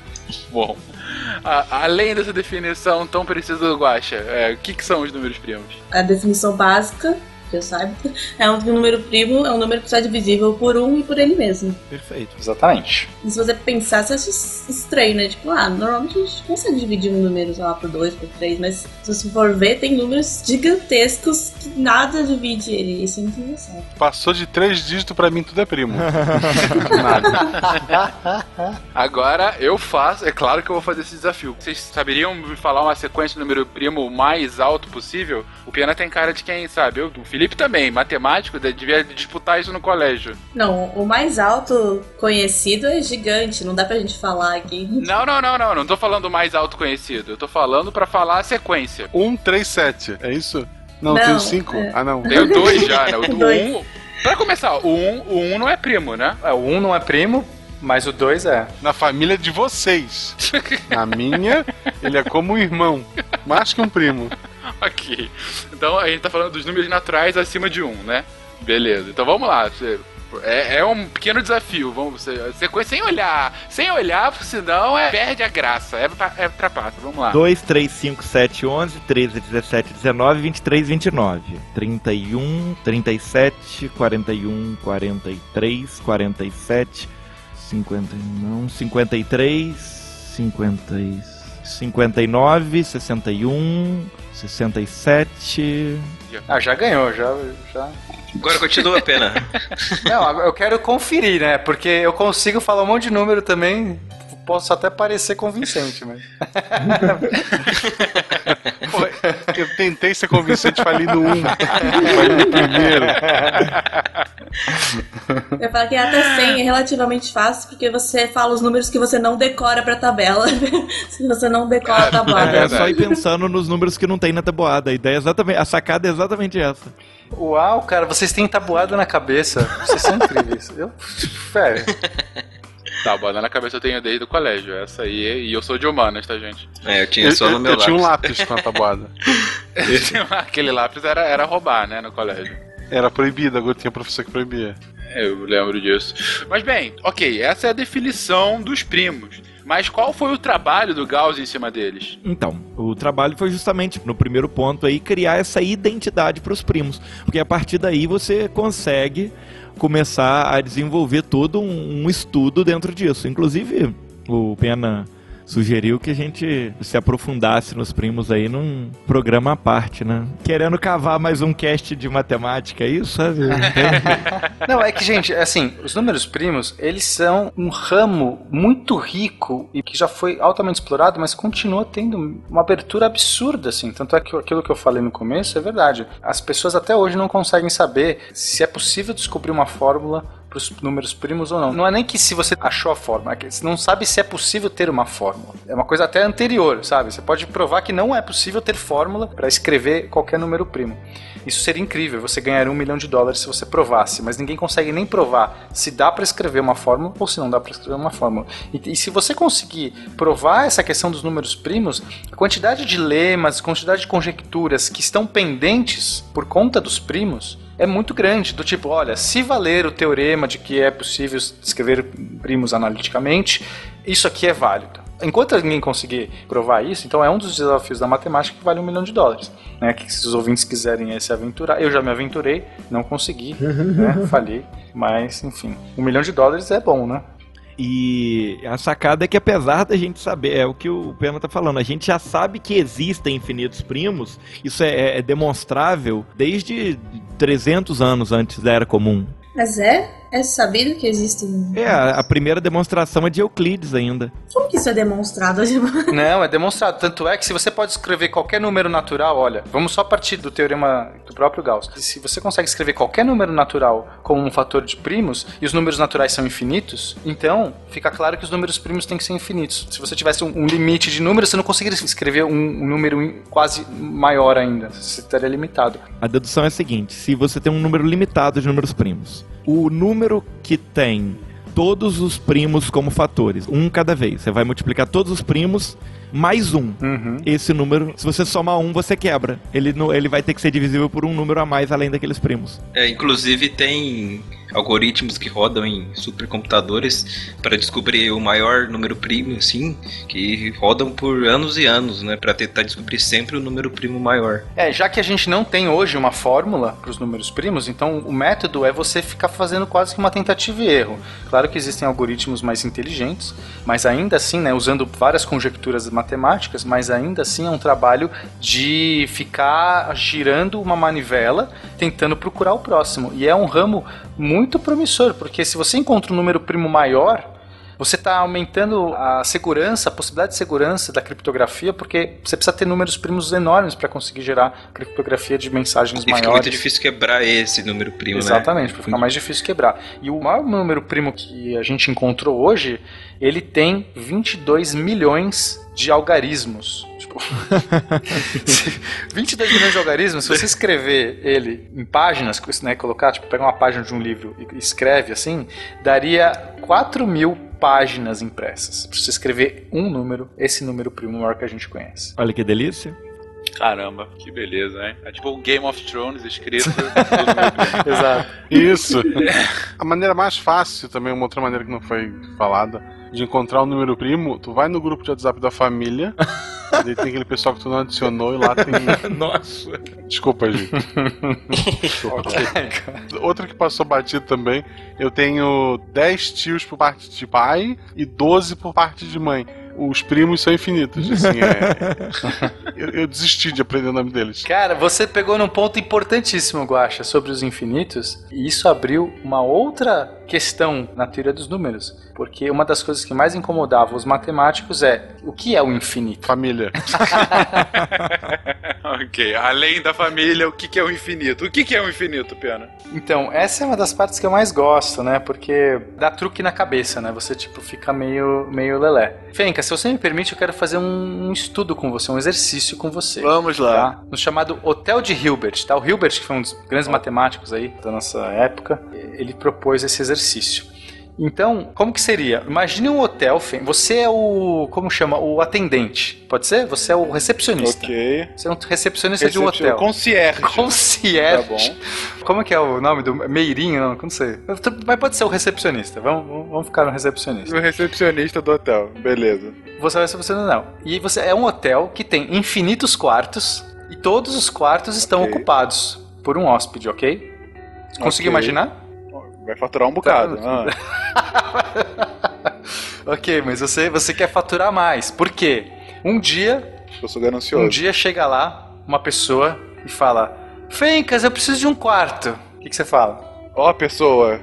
Bom, a- além dessa definição tão precisa do Guaxa, é, o que, que são os números primos? A definição básica, que eu saiba, é um número primo, é um número que só é divisível por um e por ele mesmo. Perfeito. Exatamente. E se você pensar, você acha estranho, né? Tipo, ah, normalmente a gente consegue dividir um número, sei lá, por dois, por três, mas se você for ver, tem números gigantescos que nada divide ele. Isso é muito engraçado. Passou de três dígitos, pra mim tudo é primo. Agora eu faço, é claro que eu vou fazer esse desafio. Vocês saberiam me falar uma sequência de número primo mais alto possível? O Pena tem cara de quem sabe. Eu, o Felipe também, matemático, de- devia disputar isso no colégio. Não, o mais alto conhecido é gigante, não dá pra gente falar aqui. Não, não, não, não, não tô falando o mais alto conhecido. Eu tô falando pra falar a sequência. 1, 3, 7, é isso? Não, Não, tem 5. é. Ah, não. Tenho dois já, né? O, o Dois. um, pra começar, o 1 um, o um não é primo, né? É, o 1 um não é primo, mas o 2 é. Na família de vocês. Na minha, ele é como um irmão. Mais que um primo. Ok. Então a gente tá falando dos números naturais acima de 1, um, né? Beleza. Então vamos lá. É, é um pequeno desafio. Vamos, você, coisa sem olhar. Sem olhar, senão é, perde a graça. É, é trapaça. Vamos lá. 2, 3, 5, 7, 11, 13, 17, 19, 23, 29. 31, 37, 41, 43, 47, 50, não, 53, 50, 59, 61, 67. Ah, já ganhou, já. já... Agora continua a pena. Não, eu quero conferir, né? Porque eu consigo falar um monte de número também. Posso até parecer convincente, mas. Pô, eu tentei ser convincente, falei no 1. Um. Falei no primeiro. Eu falo que até 100 é relativamente fácil, porque você fala os números que você não decora pra tabela. Se você não decora a tabuada. É só ir pensando nos números que não tem na tabuada. A ideia é exatamente, a sacada é exatamente essa. Uau, cara, vocês têm tabuada na cabeça. Vocês são incríveis. Eu, sério. Tabuada na cabeça eu tenho desde o colégio. Essa aí, e eu sou de humanas, tá, gente? É, eu tinha só no meu eu lápis. tinha um lápis com a tabuada. Aquele lápis era, era roubar, né, no colégio. Era proibido, agora tinha professor que proibia. Eu lembro disso. Mas bem, ok, essa é a definição dos primos. Mas qual foi o trabalho do Gauss em cima deles? Então, o trabalho foi justamente no primeiro ponto aí criar essa identidade para os primos, porque a partir daí você consegue começar a desenvolver todo um, um estudo dentro disso. Inclusive, o Pena sugeriu que a gente se aprofundasse nos primos aí num programa à parte, né? Querendo cavar mais um cast de matemática, é isso, sabe? Não, é que, gente, assim, os números primos, eles são um ramo muito rico e que já foi altamente explorado, mas continua tendo uma abertura absurda, assim. Tanto é que aquilo que eu falei no começo é verdade. As pessoas até hoje não conseguem saber se é possível descobrir uma fórmula os números primos ou não. Não é nem que se você achou a fórmula, é que você não sabe se é possível ter uma fórmula. É uma coisa até anterior, sabe? Você pode provar que não é possível ter fórmula para escrever qualquer número primo. Isso seria incrível, você ganharia um milhão de dólares se você provasse, mas ninguém consegue nem provar se dá para escrever uma fórmula ou se não dá para escrever uma fórmula. E, e, se você conseguir provar essa questão dos números primos, a quantidade de lemas, a quantidade de conjecturas que estão pendentes por conta dos primos é muito grande, do tipo, olha, se valer o teorema de que é possível escrever primos analiticamente, isso aqui é válido. Enquanto ninguém conseguir provar isso, então é um dos desafios da matemática que vale um milhão de dólares. Né? Que se os ouvintes quiserem se aventurar, eu já me aventurei, não consegui, né? falhei, mas enfim, um milhão de dólares é bom, né? E a sacada é que apesar da gente saber, é o que o Pena tá falando, a gente já sabe que existem infinitos primos, isso é, é demonstrável desde 300 anos antes da Era Comum. Mas é? É sabido que existem. É, a, a primeira demonstração é de Euclides ainda. Como que isso é demonstrado? Não, é demonstrado. Tanto é que se você pode escrever qualquer número natural, olha, vamos só partir do teorema do próprio Gauss. Se você consegue escrever qualquer número natural como um fator de primos, e os números naturais são infinitos, então fica claro que os números primos têm que ser infinitos. Se você tivesse um, um limite de números, você não conseguiria escrever um, um número quase maior ainda. Você estaria limitado. A dedução é a seguinte: se você tem um número limitado de números primos, o número que tem todos os primos como fatores, um cada vez. Você vai multiplicar todos os primos mais um. Uhum. Esse número, se você somar um, você quebra. Ele, não, ele vai ter que ser divisível por um número a mais além daqueles primos. É, inclusive tem algoritmos que rodam em supercomputadores para descobrir o maior número primo, assim, que rodam por anos e anos, né, para tentar descobrir sempre o número primo maior. É, já que a gente não tem hoje uma fórmula para os números primos, então o método é você ficar fazendo quase que uma tentativa e erro. Claro que existem algoritmos mais inteligentes, mas ainda assim, né, usando várias conjecturas matemáticas, mas ainda assim é um trabalho de ficar girando uma manivela tentando procurar o próximo. E é um ramo muito promissor, porque se você encontra um número primo maior, você está aumentando a segurança, a possibilidade de segurança da criptografia, porque você precisa ter números primos enormes para conseguir gerar criptografia de mensagens e maiores. fica muito difícil quebrar esse número primo, Exatamente, né? para ficar mais difícil quebrar. E o maior número primo que a gente encontrou hoje, ele tem 22 milhões de algarismos. Tipo, 22 milhões de algarismos, se você escrever ele em páginas, né, colocar, tipo, pegar uma página de um livro e escreve assim, daria 4 mil páginas impressas. Pra você escrever um número, esse número primo maior que a gente conhece. Olha que delícia. Caramba, que beleza, hein? É tipo o Game of Thrones escrito. Exato. Isso. A maneira mais fácil, também, uma outra maneira que não foi falada, de encontrar o número primo, tu vai no grupo de WhatsApp da família, e tem aquele pessoal que tu não adicionou e lá tem. Nossa. Desculpa, gente. Outra que passou batido também, eu tenho 10 tios por parte de pai e 12 por parte de mãe. Os primos são infinitos, assim, é... eu, eu desisti de aprender o nome deles. Cara, você pegou num ponto importantíssimo, Guaxa, sobre os infinitos, e isso abriu uma outra questão na teoria dos números. Porque uma das coisas que mais incomodava os matemáticos é o que é o infinito? Família. ok, além da família, o que, é o infinito? O que, é o infinito, Pena? Então, essa é uma das partes que eu mais gosto, né? Porque dá truque na cabeça, né? Você, tipo, fica meio, meio lelé. Fenka, se você me permite, eu quero fazer um, um estudo com você, um exercício com você. Vamos lá. Tá? No chamado Hotel de Hilbert, tá? O Hilbert, que foi um dos grandes matemáticos aí da nossa época, ele propôs esse exercício. Então, como que seria? Imagine um hotel, você é o, como chama, o atendente, pode ser? Você é o recepcionista. Ok. Você é um recepcionista de um Recepcion- hotel. concierge. Concierge. Tá bom. Como é que é o nome do Meirinho? Não, não sei. Mas pode ser o recepcionista. Vamos, vamos- ficar no recepcionista. O recepcionista do hotel, beleza. Você vai ser você não. E você é um hotel que tem infinitos quartos e todos os quartos estão Ok. ocupados por um hóspede, ok? Conseguiu Ok. imaginar? Vai faturar um bocado. Tá. Ah, Ok, mas você, você quer faturar mais. Por quê? Um dia, eu sou ganancioso. um dia chega lá uma pessoa e fala: Fencas, eu preciso de um quarto. O que, que você fala? Ó, pessoa,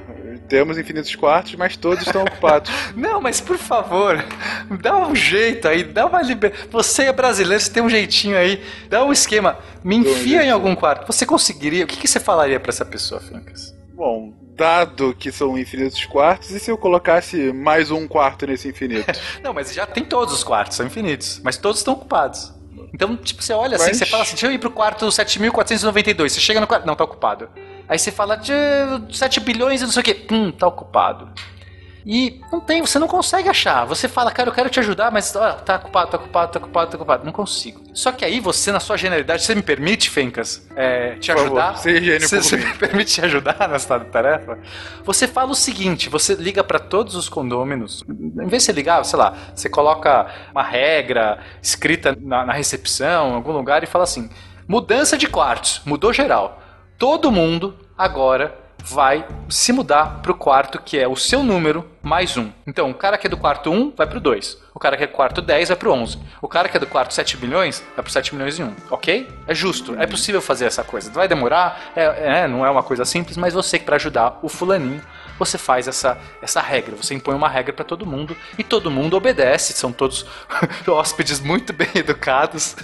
temos infinitos quartos, mas todos estão ocupados. Não, mas por favor, dá um jeito aí, dá uma liberdade. Você é brasileiro, você tem um jeitinho aí, dá um esquema. Me um enfia em algum quarto. Você conseguiria? O que, que você falaria pra essa pessoa, Fencas? Bom, dado que são infinitos quartos, e se eu colocasse mais um quarto nesse infinito? Não, mas já tem todos os quartos, são infinitos, mas todos estão ocupados. Então, tipo, você olha assim, Mas- você fala assim, deixa eu ir pro quarto 7.492. Você chega no quarto, não, tá ocupado. Aí você fala, "Tchê, 7 bilhões e não sei o quê. Hum, tá ocupado. E não tem, você não consegue achar. Você fala, cara, eu quero te ajudar, mas ó, tá ocupado, tá ocupado, tá ocupado, tá ocupado. Não consigo. Só que aí você, na sua genialidade, você me permite, Fencas, é, te Por favor, ajudar? seja gênio você, você me permite te ajudar nessa tarefa? Você fala o seguinte: você liga pra todos os condôminos. Em vez de você ligar, sei lá, você coloca uma regra escrita na, na recepção, em algum lugar, e fala assim: mudança de quartos, mudou geral. Todo mundo agora vai se mudar pro quarto que é o seu número mais um. Então, o cara que é do quarto 1 vai pro 2. O cara que é do quarto 10 vai pro 11. O cara que é do quarto 7 milhões vai pro 7 milhões e 1. Ok? É justo. É possível fazer essa coisa. Vai demorar, é, é, não é uma coisa simples, mas você para ajudar o fulaninho, você faz essa, essa regra. Você impõe uma regra para todo mundo e todo mundo obedece. São todos hóspedes muito bem educados.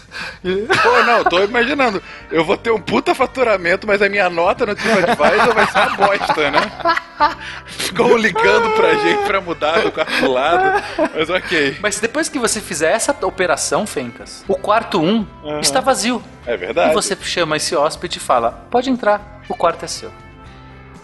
Pô, não, tô imaginando. Eu vou ter um puta faturamento, mas a minha nota no TripAdvisor vai ser uma bosta, né? Ficam ligando pra gente pra mudar do quarto do lado. Mas ok. Mas depois que você fizer essa operação, Fencas, o quarto 1 Aham. está vazio. É verdade. E você chama esse hóspede e fala: pode entrar, o quarto é seu.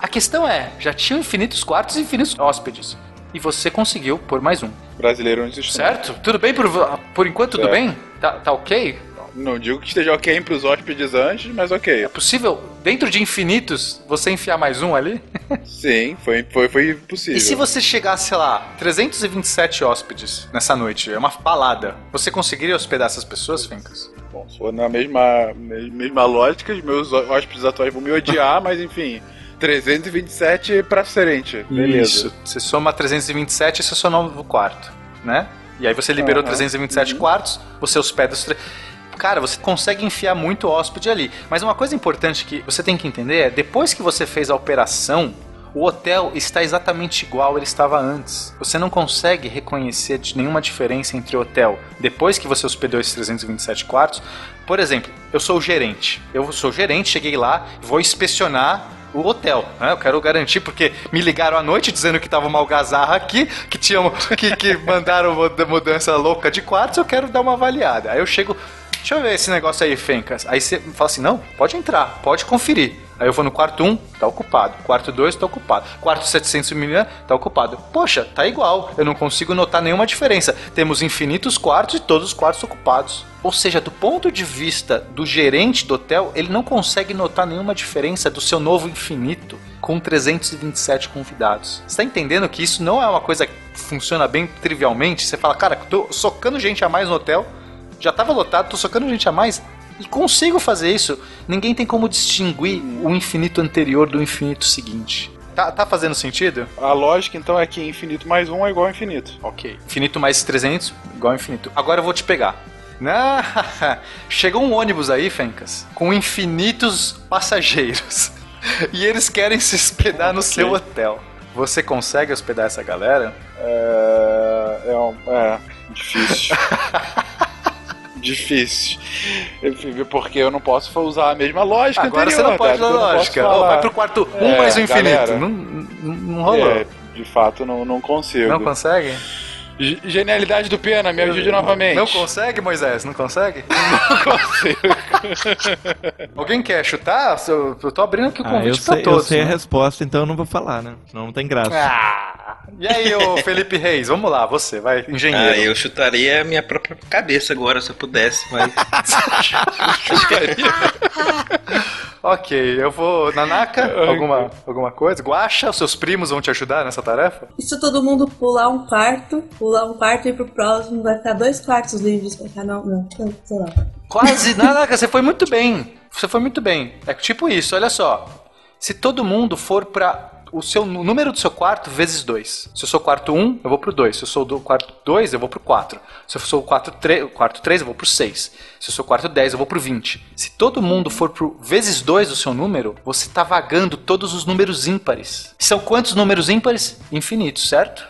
A questão é: já tinham infinitos quartos e infinitos hóspedes. E você conseguiu por mais um. Brasileiro onde está. Certo? Tudo bem por, por enquanto? Tudo Certo. bem? Tá, tá ok? Não digo que esteja ok pros hóspedes antes, mas ok. É possível, dentro de infinitos, você enfiar mais um ali? Sim, foi, foi, foi possível. E se você chegasse, sei lá, 327 hóspedes nessa noite? É uma balada. Você conseguiria hospedar essas pessoas, Fencas? Bom, se for na mesma, me- mesma lógica, os meus hóspedes atuais vão me odiar, mas enfim. 327 pra frente. Beleza. Isso. Você soma 327 esse é o seu novo quarto, né? E aí você liberou Aham. 327 quartos, você hospeda os. tre- Cara, você consegue enfiar muito hóspede ali. Mas uma coisa importante que você tem que entender é: depois que você fez a operação, o hotel está exatamente igual ele estava antes. Você não consegue reconhecer nenhuma diferença entre o hotel depois que você hospedou esses 327 quartos. Por exemplo, eu sou o gerente. Eu sou o gerente, cheguei lá, vou inspecionar o hotel, né? Eu quero garantir, porque me ligaram à noite dizendo que tava uma algazarra aqui, que tinham que, que mandaram muda- mudança louca de quartos, eu quero dar uma avaliada. Aí eu chego, deixa eu ver esse negócio aí, Fencas. Aí você fala assim, não, pode entrar, pode conferir. Aí eu vou no quarto 1, tá ocupado. Quarto 2, tá ocupado. Quarto 700 mil, tá ocupado. Poxa, tá igual. Eu não consigo notar nenhuma diferença. Temos infinitos quartos e todos os quartos ocupados. Ou seja, do ponto de vista do gerente do hotel, ele não consegue notar nenhuma diferença do seu novo infinito com 327 convidados. Você tá entendendo que isso não é uma coisa que funciona bem trivialmente? Você fala, cara, tô socando gente a mais no hotel, já tava lotado, tô socando gente a mais e consigo fazer isso. Ninguém tem como distinguir o infinito anterior do infinito seguinte. Tá, tá fazendo sentido? A lógica então é que infinito mais 1 é igual a infinito. Ok. Infinito mais 300 igual a infinito. Agora eu vou te pegar. Ah, chegou um ônibus aí, Fencas, com infinitos passageiros. E eles querem se hospedar no seu hotel. Você consegue hospedar essa galera? É. É, um- é difícil. difícil. Eu- Porque eu não posso usar a mesma lógica Agora anterior, você não pode Eu não posso lógica. Ó, vai pro quarto 1 É, mais o infinito. galera. Não, não, não rolou. É, de fato, não, não consigo. Não consegue? G- Genialidade do Pena, me ajude novamente. Não consegue, Moisés? Não consegue? Não consigo. Alguém quer chutar? Eu eu tô abrindo aqui o Ah, eu convite pra sei, eu todos. sei a né? resposta, então eu não vou falar, né? Senão não tem graça. Ah, e aí, ô Felipe Reis, vamos lá, você, vai, engenheiro. Ah, eu chutaria a minha própria cabeça agora, se eu pudesse, mas. Ok, eu vou. Nanaka, alguma, alguma coisa? Guacha, os seus primos vão te ajudar nessa tarefa? E se todo mundo pular um quarto, pular um quarto e ir pro próximo, vai ficar dois quartos livres pra cada um. Não, sei lá. Quase, Nanaka, você foi muito bem. Você foi muito bem. É tipo isso, olha só. Se todo mundo for pra. O seu o número do seu quarto vezes 2. Se eu sou quarto 1, um, eu vou pro 2. Se eu sou do quarto 2, eu vou pro 4. Se eu sou o quarto 3, o quarto 3, eu vou pro 6. Se o quarto 10, eu vou pro 20. Se todo mundo for pro vezes 2 do seu número, você tá vagando todos os números ímpares. São quantos números ímpares? Infinitos, certo?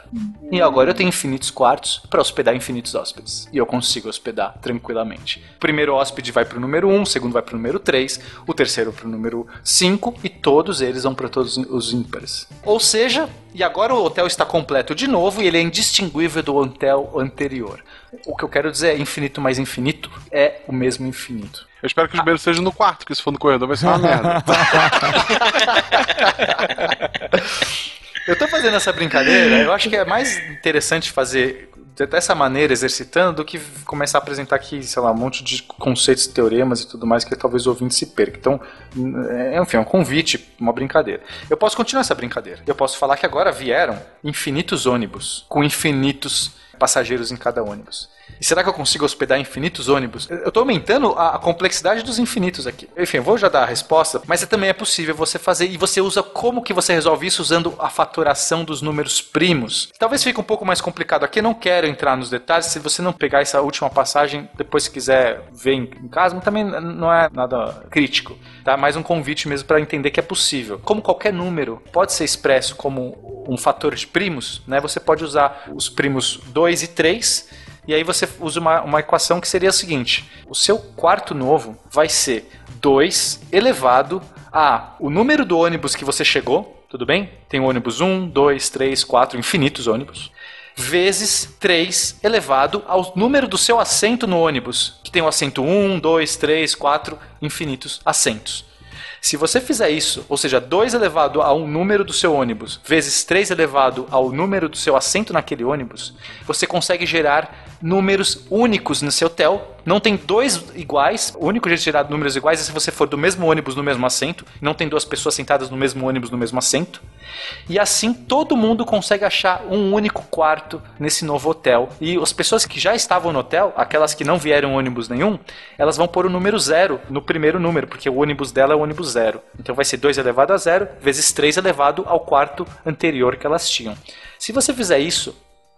E agora eu tenho infinitos quartos para hospedar infinitos hóspedes. E eu consigo hospedar tranquilamente. O primeiro hóspede vai pro número 1, o segundo vai pro número 3, o terceiro pro número 5 e todos eles vão para todos os ímpares. Ou seja, e agora o hotel está completo de novo e ele é indistinguível do hotel anterior. O que eu quero dizer é infinito mais infinito é o mesmo infinito. Eu espero que os banheiros sejam no quarto, porque se for no corredor vai ser uma merda. Eu tô fazendo essa brincadeira, eu acho que é mais interessante fazer dessa maneira, exercitando, do que começar a apresentar aqui, sei lá, um monte de conceitos, teoremas e tudo mais que talvez o ouvinte se perca. Então, é, enfim, é um convite, uma brincadeira. Eu posso continuar essa brincadeira. Eu posso falar que agora vieram infinitos ônibus, com infinitos passageiros em cada ônibus. E será que eu consigo hospedar infinitos ônibus? Eu tô aumentando a, a complexidade dos infinitos aqui. Enfim, eu vou já dar a resposta, mas também é possível você fazer. E você usa como que você resolve isso usando a fatoração dos números primos. Talvez fique um pouco mais complicado aqui, não quero entrar nos detalhes. Se você não pegar essa última passagem, depois se quiser ver em, em casa, mas também não é nada crítico. Tá? Mais um convite mesmo para entender que é possível. Como qualquer número pode ser expresso como um fator de primos, né? Você pode usar os primos 2 e 3 e aí você usa uma, uma equação que seria a seguinte: o seu quarto novo vai ser 2 elevado a o número do ônibus que você chegou, tudo bem? Tem o ônibus 1, 2, 3, 4, infinitos ônibus. Vezes 3 elevado ao número do seu assento no ônibus, que tem o assento 1, 2, 3, 4, infinitos assentos. Se você fizer isso, ou seja, 2 elevado a um número do seu ônibus, vezes 3 elevado ao número do seu assento naquele ônibus, você consegue gerar números únicos no seu hotel. Não tem dois iguais. O único jeito de gerar números iguais é se você for do mesmo ônibus no mesmo assento. Não tem duas pessoas sentadas no mesmo ônibus no mesmo assento. E assim todo mundo consegue achar um único quarto nesse novo hotel. E as pessoas que já estavam no hotel, aquelas que não vieram ônibus nenhum, elas vão pôr o número zero no primeiro número, porque o ônibus dela é o ônibus zero. Então vai ser 2 elevado a zero vezes 3 elevado ao quarto anterior que elas tinham. Se você fizer isso,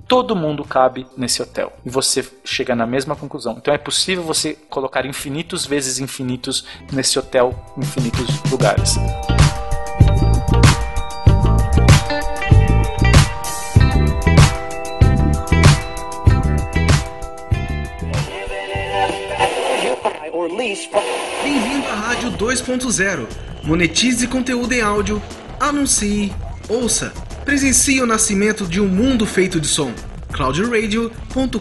todo mundo cabe nesse hotel. E você chega na mesma conclusão. Então é possível você colocar infinitos vezes infinitos nesse hotel, infinitos lugares. Bem-vindo à Rádio 2.0. Monetize conteúdo em áudio, anuncie, ouça, Presencie o nascimento de um mundo feito de som. cloudradio.com.br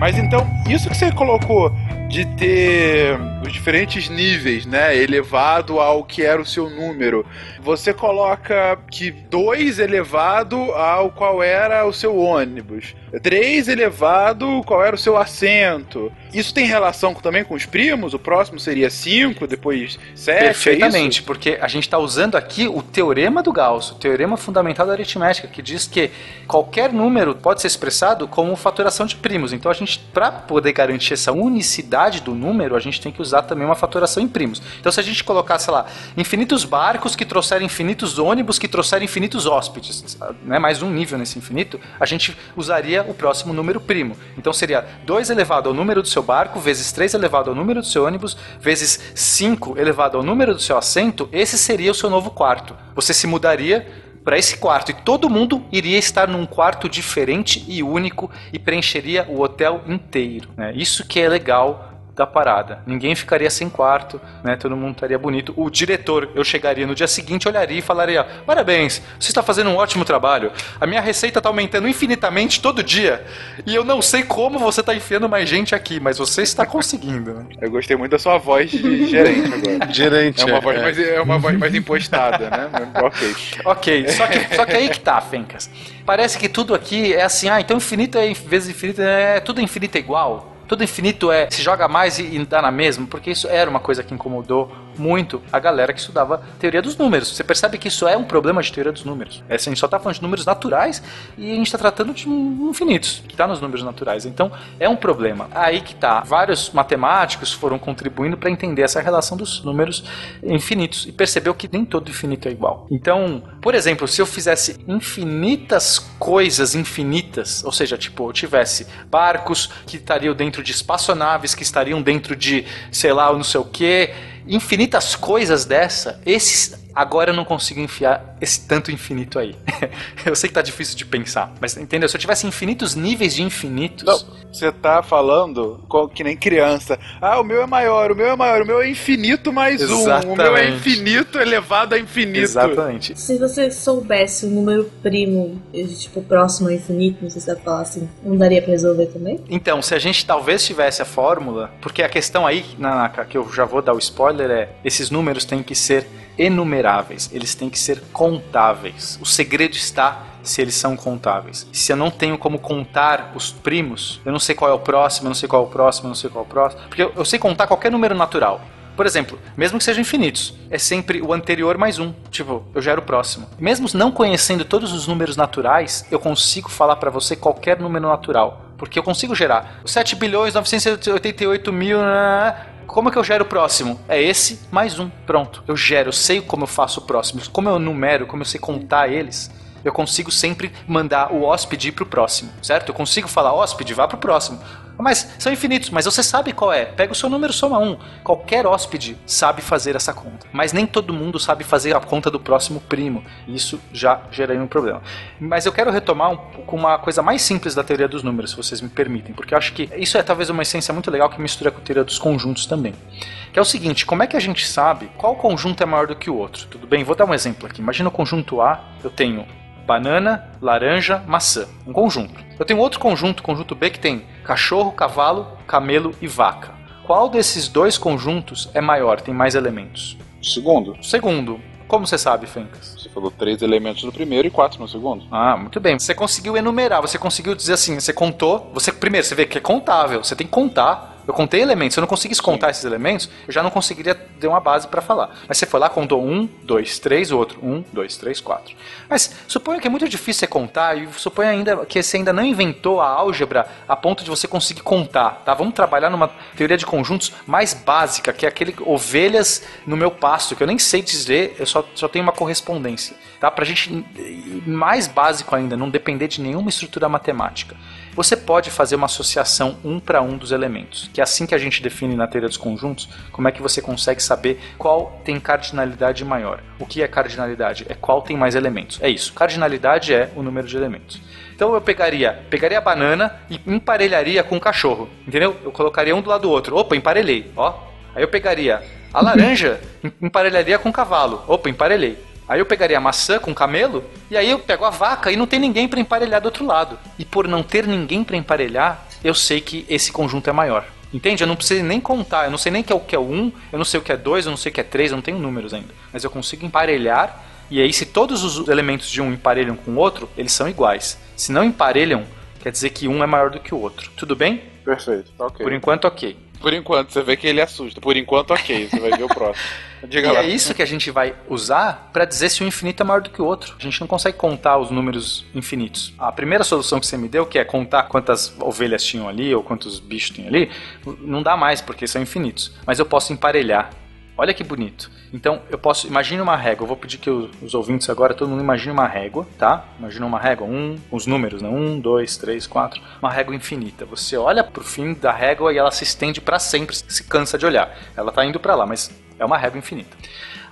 Mas então, isso que você colocou de ter os diferentes níveis, né? Elevado ao que era o seu número. Você coloca que 2 elevado ao qual era o seu ônibus. 3 elevado qual era o seu assento. Isso tem relação também com os primos? O próximo seria 5, depois 7? Perfeitamente, porque a gente está usando aqui o teorema do Gauss, o teorema fundamental da aritmética, que diz que qualquer número pode ser expressado como fatoração de primos. Então a gente, para poder garantir essa unicidade do número, a gente tem que usar também uma fatoração em primos. Então se a gente colocar, sei lá, infinitos barcos que trouxeram infinitos ônibus que trouxeram infinitos hóspedes, né, mais um nível nesse infinito, a gente usaria o próximo número primo. Então seria 2 elevado ao número do seu barco, vezes 3 elevado ao número do seu ônibus, vezes 5 elevado ao número do seu assento, esse seria o seu novo quarto. Você se mudaria para esse quarto e todo mundo iria estar num quarto diferente e único e preencheria o hotel inteiro. Né? Isso que é legal da parada. Ninguém ficaria sem quarto, né? Todo mundo estaria bonito. O diretor, eu chegaria no dia seguinte, olharia e falaria: "Parabéns, você está fazendo um ótimo trabalho. A minha receita está aumentando infinitamente todo dia e eu não sei como você está enfiando mais gente aqui, mas você está conseguindo." Né? Eu gostei muito da sua voz de gerente agora. Gerente. É uma é. voz mais, é uma voz mais impostada, né? ok. Ok, só que, só que aí que tá, Fencas. Parece que tudo aqui é assim, ah, então infinito é vezes infinito, é tudo infinito é igual tudo infinito é se joga mais e, e dá na mesma, porque isso era uma coisa que incomodou muito a galera que estudava teoria dos números. Você percebe que isso é um problema de teoria dos números. É, assim, a gente só está falando de números naturais e a gente está tratando de infinitos, que está nos números naturais. Então é um problema. Aí que tá. Vários matemáticos foram contribuindo para entender essa relação dos números infinitos e percebeu que nem todo infinito é igual. Então, por exemplo, se eu fizesse infinitas coisas infinitas, ou seja, tipo, eu tivesse barcos que estariam dentro de espaçonaves, que estariam dentro de, sei lá, não sei o que, infinitas coisas dessa, esses agora eu não consigo enfiar esse tanto infinito aí. eu sei que tá difícil de pensar, mas entendeu? Se eu tivesse infinitos níveis de infinitos. Não, você tá falando que nem criança. Ah, o meu é maior, o meu é maior, o meu é infinito mais Exatamente. um. O meu é infinito elevado a infinito. Exatamente. Se você soubesse o número primo, tipo, próximo ao infinito, não sei se dá pra falar assim, não daria pra resolver também? Então, se a gente talvez tivesse a fórmula, porque a questão aí, Nanaka, que eu já vou dar o spoiler, é esses números têm que ser enumeráveis, eles têm que ser contáveis. O segredo está se eles são contáveis. Se eu não tenho como contar os primos, eu não sei qual é o próximo, eu não sei qual é o próximo, eu não sei qual é o próximo, porque eu, eu sei contar qualquer número natural. Por exemplo, mesmo que sejam infinitos, é sempre o anterior mais um. Tipo, eu gero o próximo. Mesmo não conhecendo todos os números naturais, eu consigo falar para você qualquer número natural. Porque eu consigo gerar 7 bilhões 988 mil. Como é que eu gero o próximo? É esse mais um. Pronto. Eu gero, eu sei como eu faço o próximo. Como eu numero, como eu sei contar eles, eu consigo sempre mandar o hóspede ir pro próximo, certo? Eu consigo falar, hóspede, vá pro próximo. Mas são infinitos, mas você sabe qual é. Pega o seu número, soma um. Qualquer hóspede sabe fazer essa conta. Mas nem todo mundo sabe fazer a conta do próximo primo. Isso já geraria um problema. Mas eu quero retomar um, com uma coisa mais simples da teoria dos números, se vocês me permitem. Porque eu acho que isso é talvez uma essência muito legal que mistura com a teoria dos conjuntos também. Que é o seguinte, como é que a gente sabe qual conjunto é maior do que o outro? Tudo bem? Vou dar um exemplo aqui. Imagina o conjunto A, eu tenho banana, laranja, maçã. Um conjunto. Eu tenho outro conjunto, conjunto B, que tem cachorro, cavalo, camelo e vaca. Qual desses dois conjuntos é maior, tem mais elementos? Segundo. Segundo. Como você sabe, Fencas? Você falou três elementos no primeiro e quatro no segundo. Ah, muito bem. Você conseguiu enumerar, você conseguiu dizer assim, você contou, você primeiro, você vê que é contável, você tem que contar eu contei elementos. Se eu não conseguisse contar Sim. esses elementos, eu já não conseguiria ter uma base para falar. Mas você foi lá, contou um, dois, três, outro. Um, dois, três, quatro. Mas suponha que é muito difícil você contar e suponha ainda que você ainda não inventou a álgebra a ponto de você conseguir contar, tá? Vamos trabalhar numa teoria de conjuntos mais básica, que é aquele ovelhas no meu pasto, que eu nem sei dizer, eu só, só tenho uma correspondência, tá? Pra gente mais básico ainda, não depender de nenhuma estrutura matemática você pode fazer uma associação um para um dos elementos, que é assim que a gente define na teoria dos conjuntos, como é que você consegue saber qual tem cardinalidade maior. O que é cardinalidade? É qual tem mais elementos. É isso. Cardinalidade é o número de elementos. Então eu pegaria, pegaria a banana e emparelharia com o cachorro, entendeu? Eu colocaria um do lado do outro. Opa, emparelhei, ó. Aí eu pegaria a laranja, emparelharia com o cavalo. Opa, emparelhei. Aí eu pegaria a maçã com o camelo, e aí eu pego a vaca e não tem ninguém para emparelhar do outro lado. E por não ter ninguém para emparelhar, eu sei que esse conjunto é maior. Entende? Eu não preciso nem contar, eu não sei nem que é o que é 1, eu não sei o que é 2, eu não sei o que é 3, eu não tenho números ainda. Mas eu consigo emparelhar, e aí se todos os elementos de um emparelham com o outro, eles são iguais. Se não emparelham, quer dizer que um é maior do que o outro. Tudo bem? Perfeito, tá ok. Por enquanto, ok. Por enquanto, você vê que ele assusta. Por enquanto, ok. Você vai ver o próximo. Diga e lá. é isso que a gente vai usar para dizer se o infinito é maior do que o outro. A gente não consegue contar os números infinitos. A primeira solução que você me deu, que é contar quantas ovelhas tinham ali ou quantos bichos tem ali, não dá mais porque são infinitos. Mas eu posso emparelhar. Olha que bonito. Então, eu posso. Imagine uma régua. Eu vou pedir que os, os ouvintes agora, todo mundo imagine uma régua, tá? Imagina uma régua. Um, os números, né? Um, dois, três, quatro. Uma régua infinita. Você olha pro fim da régua e ela se estende para sempre, se cansa de olhar. Ela tá indo para lá, mas é uma régua infinita.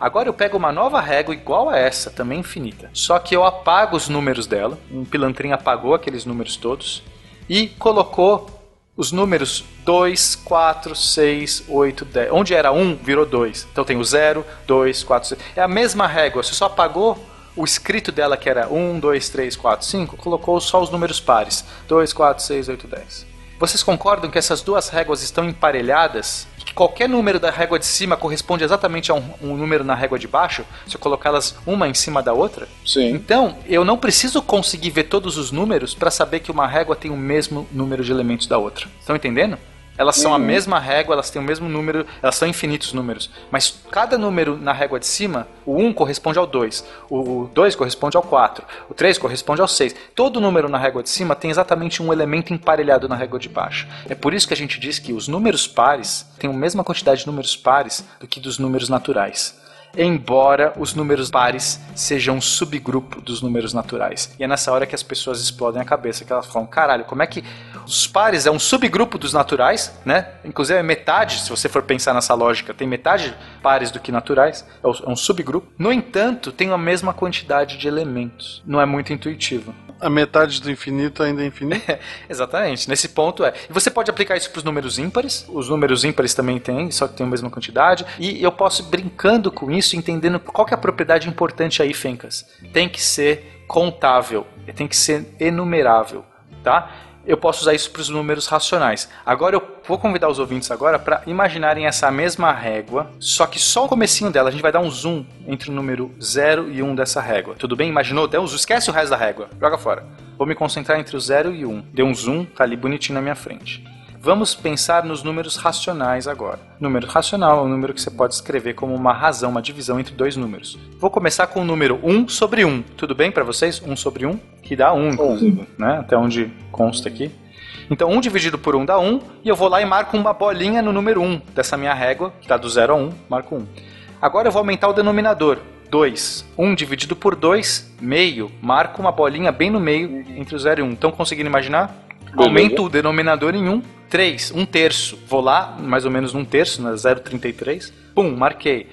Agora eu pego uma nova régua igual a essa, também infinita. Só que eu apago os números dela. Um pilantrinho apagou aqueles números todos e colocou os números 2, 4, 6, 8, 10. Onde era 1, virou 2. Então tem o 0, 2, 4, 6. É a mesma régua, você só apagou o escrito dela, que era 1, 2, 3, 4, 5, colocou só os números pares: 2, 4, 6, 8, 10. Vocês concordam que essas duas réguas estão emparelhadas? Que qualquer número da régua de cima corresponde exatamente a um, um número na régua de baixo, se eu colocá-las uma em cima da outra? Sim. Então, eu não preciso conseguir ver todos os números para saber que uma régua tem o mesmo número de elementos da outra. Estão entendendo? Elas são a Uhum. mesma régua, elas têm o mesmo número, elas são infinitos números. Mas cada número na régua de cima, o 1 corresponde ao 2, o 2 corresponde ao 4, o 3 corresponde ao 6. Todo número na régua de cima tem exatamente um elemento emparelhado na régua de baixo. É por isso que a gente diz que os números pares têm a mesma quantidade de números pares do que dos números naturais. Embora os números pares sejam um subgrupo dos números naturais. E é nessa hora que as pessoas explodem a cabeça, que elas falam, caralho, como é que os pares é um subgrupo dos naturais, né? Inclusive é metade, se você for pensar nessa lógica, tem metade pares do que naturais, é um subgrupo. No entanto, tem a mesma quantidade de elementos. Não é muito intuitivo. A metade do infinito ainda é infinito? Exatamente, nesse ponto é. E você pode aplicar isso para os números ímpares, os números ímpares também têm, só que tem a mesma quantidade, e eu posso ir brincando com isso, entendendo qual que é a propriedade importante aí, Fencas. Tem que ser contável, tem que ser enumerável, tá? Eu posso usar isso para os números racionais. Agora eu vou convidar os ouvintes agora para imaginarem essa mesma régua, só que só o comecinho dela, a gente vai dar um zoom entre o número 0 e 1 um dessa régua. Tudo bem? Imaginou? Deu um zoom. Esquece o resto da régua. Joga fora. Vou me concentrar entre o 0 e o 1. Um. Deu um zoom, tá ali bonitinho na minha frente. Vamos pensar nos números racionais agora. Número racional é um número que você pode escrever como uma razão, uma divisão entre dois números. Vou começar com o número 1 sobre 1. Tudo bem para vocês? 1 sobre 1, que dá 1, inclusive, né? Até onde consta aqui. Então 1 dividido por 1 dá 1, e eu vou lá e marco uma bolinha no número 1 dessa minha régua, que está do 0 a 1, marco 1. Agora eu vou aumentar o denominador. 2. 1 dividido por 2, meio. Marco uma bolinha bem no meio entre o 0 e 1. Estão conseguindo imaginar? Aumento o denominador em 1. 3, 1 terço. Vou lá, mais ou menos 1 terço, né? 0,33. Pum, marquei.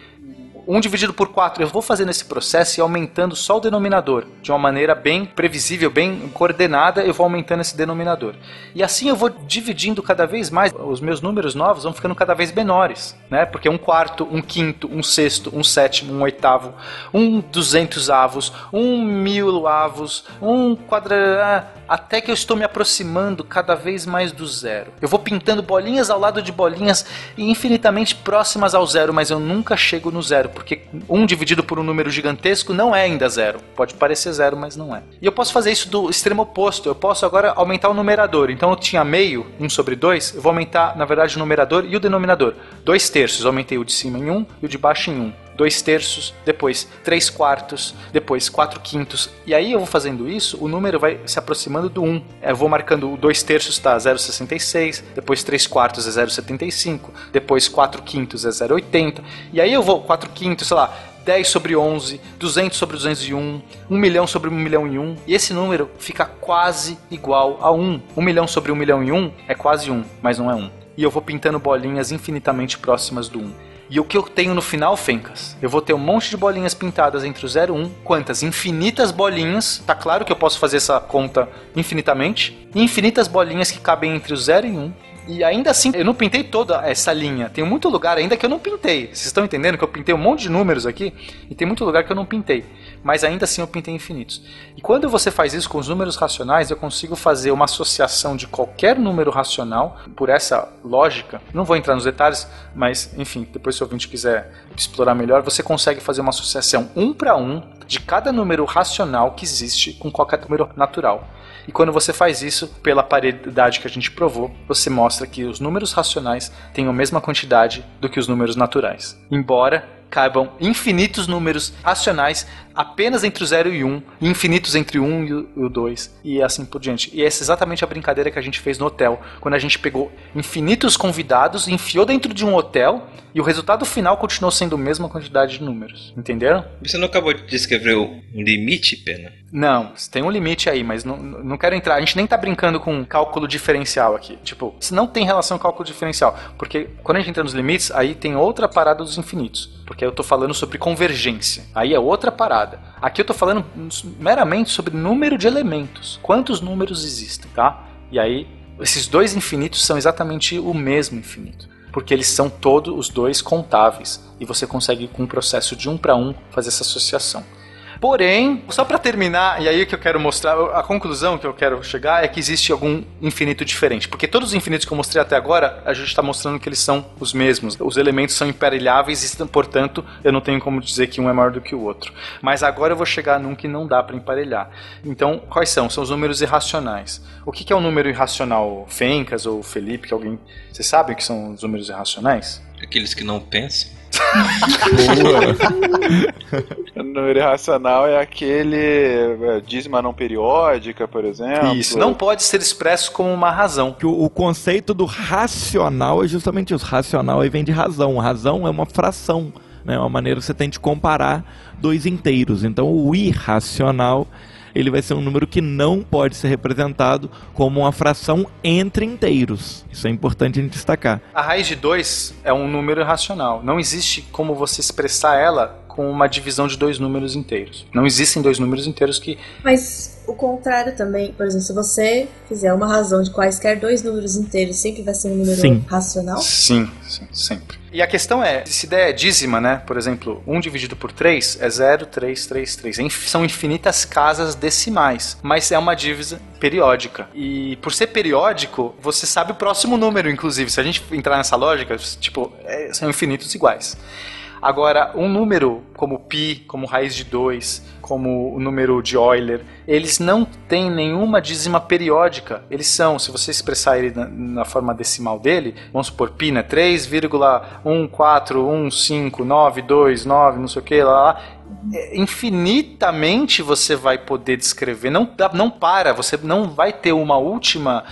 1 dividido por 4, eu vou fazendo esse processo e aumentando só o denominador. De uma maneira bem previsível, bem coordenada, eu vou aumentando esse denominador. E assim eu vou dividindo cada vez mais. Os meus números novos vão ficando cada vez menores, né? Porque um quarto, um quinto, um sexto, um sétimo, um oitavo, um duzentos avos, um mil avos, um quadra... Até que eu estou me aproximando cada vez mais do zero. Eu vou pintando bolinhas ao lado de bolinhas infinitamente próximas ao zero, mas eu nunca chego no zero, porque um dividido por um número gigantesco não é ainda zero. Pode parecer zero, mas não é. E eu posso fazer isso do extremo oposto. Eu posso agora aumentar o numerador. Então eu tinha meio, 1 sobre 2, eu vou aumentar, na verdade, o numerador e o denominador. 2 terços, eu aumentei o de cima em 1 um, e o de baixo em 1. Um. 2 terços, depois 3 quartos, depois 4 quintos. E aí eu vou fazendo isso, o número vai se aproximando do 1. Um. Eu vou marcando o 2 terços está 0,66, depois 3 quartos é 0,75, depois 4 quintos é 0,80. E aí eu vou 4 quintos, sei lá, 10 sobre 11, 200 sobre 201, 1 milhão sobre 1 milhão e 1. E esse número fica quase igual a 1. 1 milhão sobre 1 milhão e 1 é quase 1, mas não é 1. E eu vou pintando bolinhas infinitamente próximas do 1. E o que eu tenho no final, Fencas? Eu vou ter um monte de bolinhas pintadas entre o 0 e 1. Quantas? Infinitas bolinhas. Tá claro que eu posso fazer essa conta infinitamente. Infinitas bolinhas que cabem entre o 0 e 1. E ainda assim, eu não pintei toda essa linha. Tem muito lugar ainda que eu não pintei. Vocês estão entendendo que eu pintei um monte de números aqui e tem muito lugar que eu não pintei. Mas ainda assim eu pintei infinitos. E quando você faz isso com os números racionais, eu consigo fazer uma associação de qualquer número racional por essa lógica. Não vou entrar nos detalhes, mas enfim, depois se o ouvinte quiser explorar melhor, você consegue fazer uma associação um para um de cada número racional que existe com qualquer número natural. E quando você faz isso, pela paridade que a gente provou, você mostra que os números racionais têm a mesma quantidade do que os números naturais. Embora caibam infinitos números racionais apenas entre o 0 e o 1, e infinitos entre o 1 e o 2, e assim por diante. E essa é exatamente a brincadeira que a gente fez no hotel, quando a gente pegou infinitos convidados, enfiou dentro de um hotel, e o resultado final continuou sendo a mesma quantidade de números. Entenderam? Você não acabou de descrever um limite, Pena? Não, tem um limite aí, mas não, não quero entrar. A gente nem tá brincando com cálculo diferencial aqui. Tipo, se não tem relação com cálculo diferencial. Porque quando a gente entra nos limites, aí tem outra parada dos infinitos. Porque eu tô falando sobre convergência. Aí é outra parada. Aqui eu tô falando meramente sobre número de elementos. Quantos números existem, tá? E aí, esses dois infinitos são exatamente o mesmo infinito. Porque eles são todos os dois contáveis. E você consegue, com um processo de um para um, fazer essa associação. Porém, só para terminar, e aí que eu quero mostrar, a conclusão que eu quero chegar é que existe algum infinito diferente. Porque todos os infinitos que eu mostrei até agora, a gente está mostrando que eles são os mesmos. Os elementos são emparelháveis e, portanto, eu não tenho como dizer que um é maior do que o outro. Mas agora eu vou chegar num que não dá para emparelhar. Então, quais são? São os números irracionais. O que é um número irracional? Fencas ou Felipe, que alguém. Vocês sabem o que são os números irracionais? Aqueles que não pensam. o número irracional é aquele é, dízima não periódica, por exemplo. Isso, não pode ser expresso como uma razão. O, o conceito do racional é justamente isso. Racional aí vem de razão. Razão é uma fração, né? uma maneira que você tem de comparar dois inteiros. Então o irracional ele vai ser um número que não pode ser representado como uma fração entre inteiros. Isso é importante a gente destacar. A raiz de 2 é um número irracional. Não existe como você expressar ela com uma divisão de dois números inteiros. Não existem dois números inteiros que. Mas o contrário também, por exemplo, se você fizer uma razão de quaisquer dois números inteiros, sempre vai ser um número sim. racional? Sim, sim, sempre. E a questão é, se der dízima, né? Por exemplo, 1 dividido por 3 é 0,333. São infinitas casas decimais, mas é uma divisa periódica. E por ser periódico, você sabe o próximo número, inclusive. Se a gente entrar nessa lógica, tipo, é, são infinitos iguais. Agora, um número como π, como raiz de 2, como o número de Euler, eles não têm nenhuma dízima periódica. Eles são, se você expressar ele na, na forma decimal dele, vamos supor, π, né? 3,1415929, não sei o que, lá, lá é, infinitamente você vai poder descrever. Não, não para, você não vai ter uma última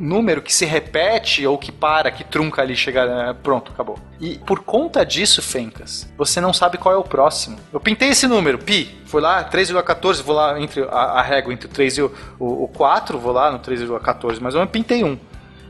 número que se repete ou que para, que trunca ali, chega. Né, pronto, acabou. E por conta disso, Fencas, você não sabe qual é o próximo. Eu pintei esse número, pi, fui lá, 3,14, vou lá entre a, a régua entre o 3 e o, o, o 4, vou lá no 3,14, mas eu pintei um.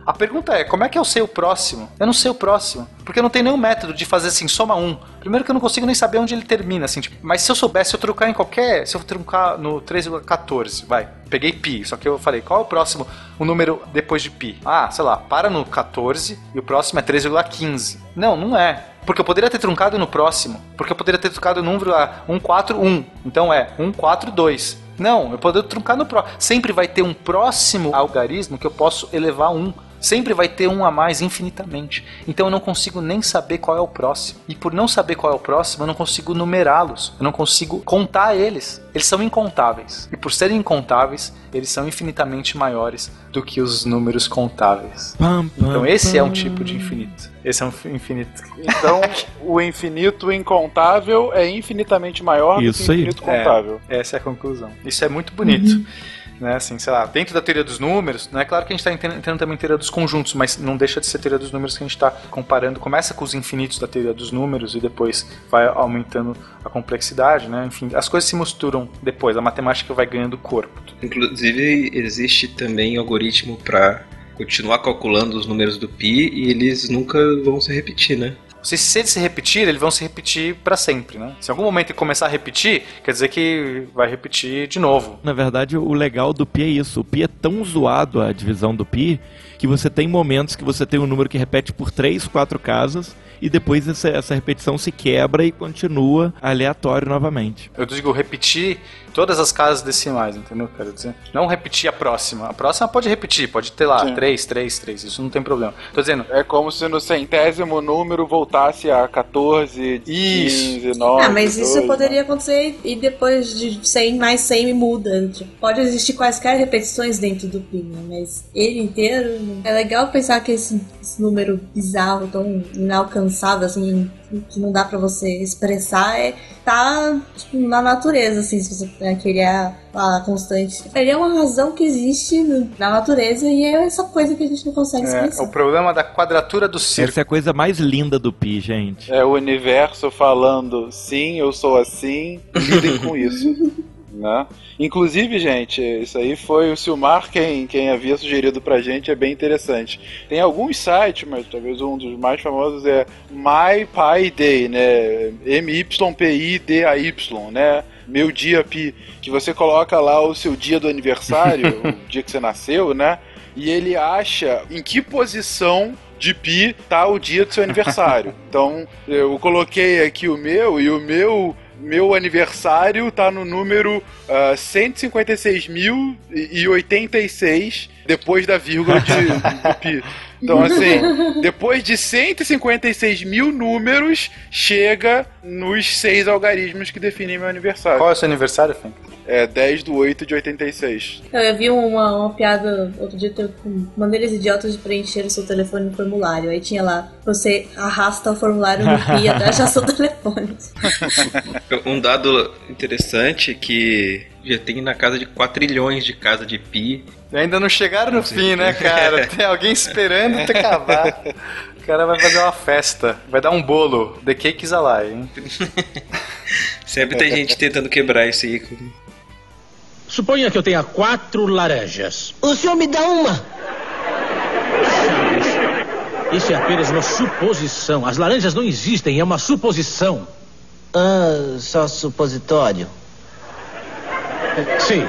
A pergunta é, como é que eu sei o próximo? Eu não sei o próximo, porque eu não tenho nenhum método de fazer assim, soma um. Primeiro que eu não consigo nem saber onde ele termina, assim, tipo, mas se eu soubesse, se eu trocar em qualquer, se eu trocar no 3,14, vai, peguei pi, só que eu falei, qual é o próximo, o número depois de pi? Ah, sei lá, para no 14 e o próximo é 3,15. Não, não é. Porque eu poderia ter truncado no próximo. Porque eu poderia ter truncado no número 141. Então é 142. Não, eu poderia truncar no próximo. Sempre vai ter um próximo algarismo que eu posso elevar um sempre vai ter um a mais infinitamente. Então eu não consigo nem saber qual é o próximo. E por não saber qual é o próximo, eu não consigo numerá-los, eu não consigo contar eles. Eles são incontáveis. E por serem incontáveis, eles são infinitamente maiores do que os números contáveis. Então esse é um tipo de infinito. Esse é um infinito. Então o infinito incontável é infinitamente maior Isso do que o infinito aí. contável. É, essa é a conclusão. Isso é muito bonito. Uhum né? Assim, sei lá, dentro da teoria dos números, é claro que a gente está entendendo também teoria dos conjuntos, mas não deixa de ser teoria dos números que a gente está comparando. Começa com os infinitos da teoria dos números e depois vai aumentando a complexidade, né? Enfim, as coisas se misturam depois, a matemática vai ganhando corpo. Inclusive, existe também algoritmo para continuar calculando os números do pi e eles nunca vão se repetir, né? Se, eles se repetirem, eles vão se repetir pra sempre, né? Se em algum momento ele começar a repetir, quer dizer que vai repetir de novo. Na verdade, o legal do pi é isso. O pi é tão zoado a divisão do pi que você tem momentos que você tem um número que repete por três, quatro casas e depois essa, essa repetição se quebra e continua aleatório novamente. Eu digo repetir todas as casas decimais, entendeu? Quero dizer, não repetir a próxima. A próxima pode repetir, pode ter lá Sim. 3, 3, 3, isso não tem problema. Tô dizendo, É como se no centésimo número voltasse a 14, 15, 9. Ah, mas isso 12, poderia acontecer e depois de 100 mais 100 muda. Tipo, pode existir quaisquer repetições dentro do pi, né? mas ele inteiro. É legal pensar que esse, esse número bizarro, tão inalcançável, assim, que não dá pra você expressar, é, tá tipo, na natureza, assim, se você né, querer a, a constante. Ele é uma razão que existe no- na natureza e é essa coisa que a gente não consegue é, expressar. o problema da quadratura do círculo. Essa é a coisa mais linda do pi, gente. É o universo falando, sim, eu sou assim, lidem com isso. Né? Inclusive, gente, isso aí foi o Silmar quem, quem havia sugerido pra gente, é bem interessante. Tem alguns sites, mas talvez um dos mais famosos é My Pi Day, né? M-Y-P-I-D-A-Y, né? Meu dia pi, que você coloca lá o seu dia do aniversário, o dia que você nasceu, né? E ele acha em que posição de pi tá o dia do seu aniversário. Então, eu coloquei aqui o meu e o meu meu aniversário tá no número ah, 156.086 depois da vírgula de, do pi. Então, assim, depois de 156 mil números, chega nos seis algarismos que definem meu aniversário. Qual é o seu aniversário, Fê? É 10 do 8 de 86. Eu vi uma, uma piada outro dia com maneiras idiotas de preencher o seu telefone no formulário. Aí tinha lá, você arrasta o formulário no pi até achar seu telefone. Um dado interessante que já tem na casa de 4 trilhões de casa de pi. Ainda não chegaram no fim, né, cara? Tem alguém esperando te acabar. O cara vai fazer uma festa, vai dar um bolo. The cake is a lie, hein? Sempre tem gente tentando quebrar esse ícone. Suponha que eu tenha quatro laranjas. O senhor me dá uma? Isso é apenas uma suposição. As laranjas não existem, é uma suposição. Ah, só supositório. Sim.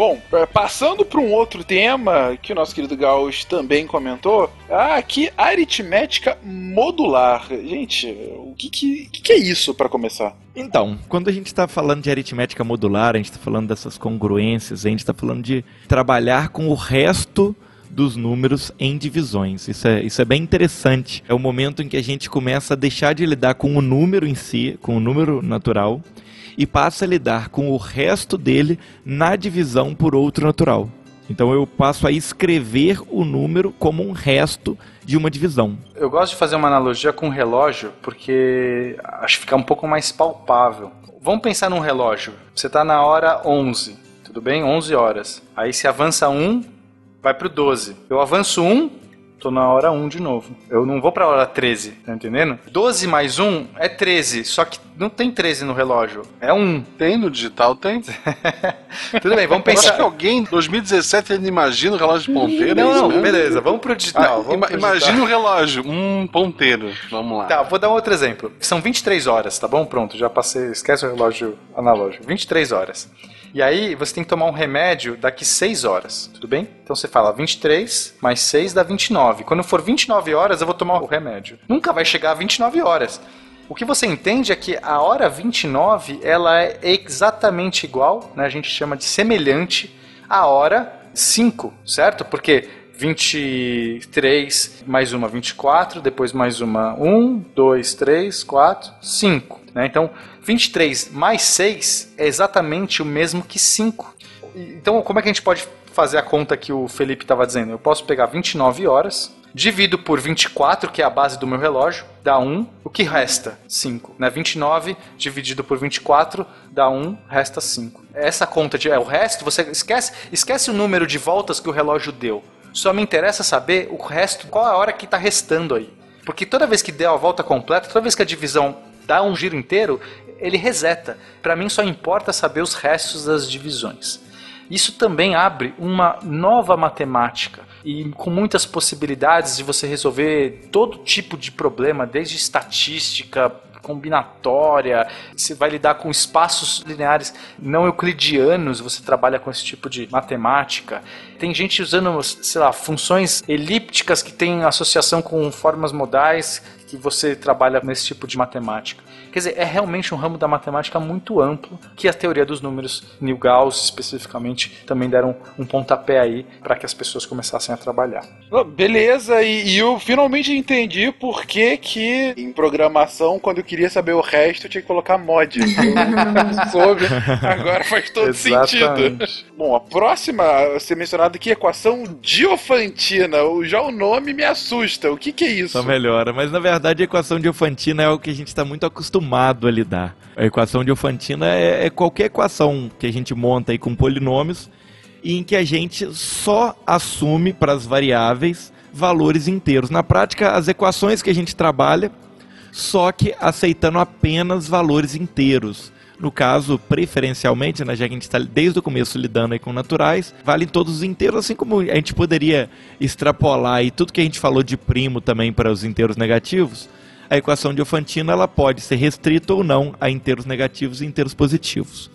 Bom, é, passando para um outro tema que o nosso querido Gauss também comentou, ah, aqui aritmética modular. Gente, o que, que que é isso para começar? Então, quando a gente está falando de aritmética modular, a gente está falando dessas congruências, a gente está falando de trabalhar com o resto dos números em divisões. Isso é, isso é bem interessante. É o momento em que a gente começa a deixar de lidar com o número em si, com o número natural, e passa a lidar com o resto dele na divisão por outro natural. Então eu passo a escrever o número como um resto de uma divisão. Eu gosto de fazer uma analogia com o relógio, porque acho que fica um pouco mais palpável. Vamos pensar num relógio. Você está na hora 11, tudo bem? 11 horas. Aí se avança 1, vai pro 12. Eu avanço 1, tô na hora 1 de novo. Eu não vou pra hora 13, tá entendendo? 12 mais 1 é 13, só que não tem 13 no relógio. É 1. Tem no digital, tem. Tudo bem, vamos Eu acho pensar. que alguém em 2017 ele imagina o relógio de ponteiro. é Não, não, mesmo? beleza, vamos pro digital. Ah, vamos ima- pro imagina digital. o relógio, um ponteiro. Vamos lá. Tá, vou dar um outro exemplo. São 23 horas, tá bom? Pronto, já passei. Esquece o relógio analógico. 23 horas. E aí você tem que tomar um remédio daqui 6 horas, tudo bem? Então você fala 23 mais 6 dá 29. Quando for 29 horas, eu vou tomar o remédio. Nunca vai chegar a 29 horas. O que você entende é que a hora 29 ela é exatamente igual, né? a gente chama de semelhante à hora 5, certo? Porque 23 mais uma 24, depois mais uma 1, 2, 3, 4, 5. Né? Então 23 mais 6 é exatamente o mesmo que 5. Então como é que a gente pode fazer a conta que o Felipe estava dizendo? Eu posso pegar 29 horas, divido por 24, que é a base do meu relógio, dá 1. O que resta? 5. Né? 29 dividido por 24 dá 1, resta 5. Essa conta de é o resto, você esquece, esquece o número de voltas que o relógio deu. Só me interessa saber o resto, qual a hora que está restando aí. Porque toda vez que der a volta completa, toda vez que a divisão dá um giro inteiro, ele reseta. Para mim só importa saber os restos das divisões. Isso também abre uma nova matemática e com muitas possibilidades de você resolver todo tipo de problema, desde estatística, combinatória, você vai lidar com espaços lineares não euclidianos, você trabalha com esse tipo de matemática. Tem gente usando, sei lá, funções elípticas que têm associação com formas modais que você trabalha nesse tipo de matemática. Quer dizer, é realmente um ramo da matemática muito amplo que a teoria dos números, Neil Gauss especificamente, também deram um pontapé aí para que as pessoas começassem a trabalhar. Beleza, e, e, eu finalmente entendi por que que em programação, quando eu queria saber o resto, eu tinha que colocar mod. soube, agora faz todo sentido. Bom, a próxima a ser mencionada aqui é equação diofantina. Já o nome me assusta. O que que é isso? Só melhora, mas na verdade a equação diofantina é o que a gente está muito acostumado a lidar. A equação diofantina é, é qualquer equação que a gente monta aí com polinômios e em que a gente só assume para as variáveis valores inteiros. Na prática, as equações que a gente trabalha, só que aceitando apenas valores inteiros. No caso, preferencialmente, né, já que a gente está desde o começo lidando aí com naturais, valem todos os inteiros, assim como a gente poderia extrapolar aí tudo que a gente falou de primo também para os inteiros negativos. A equação de Ofantina ela pode ser restrita ou não a inteiros negativos e inteiros positivos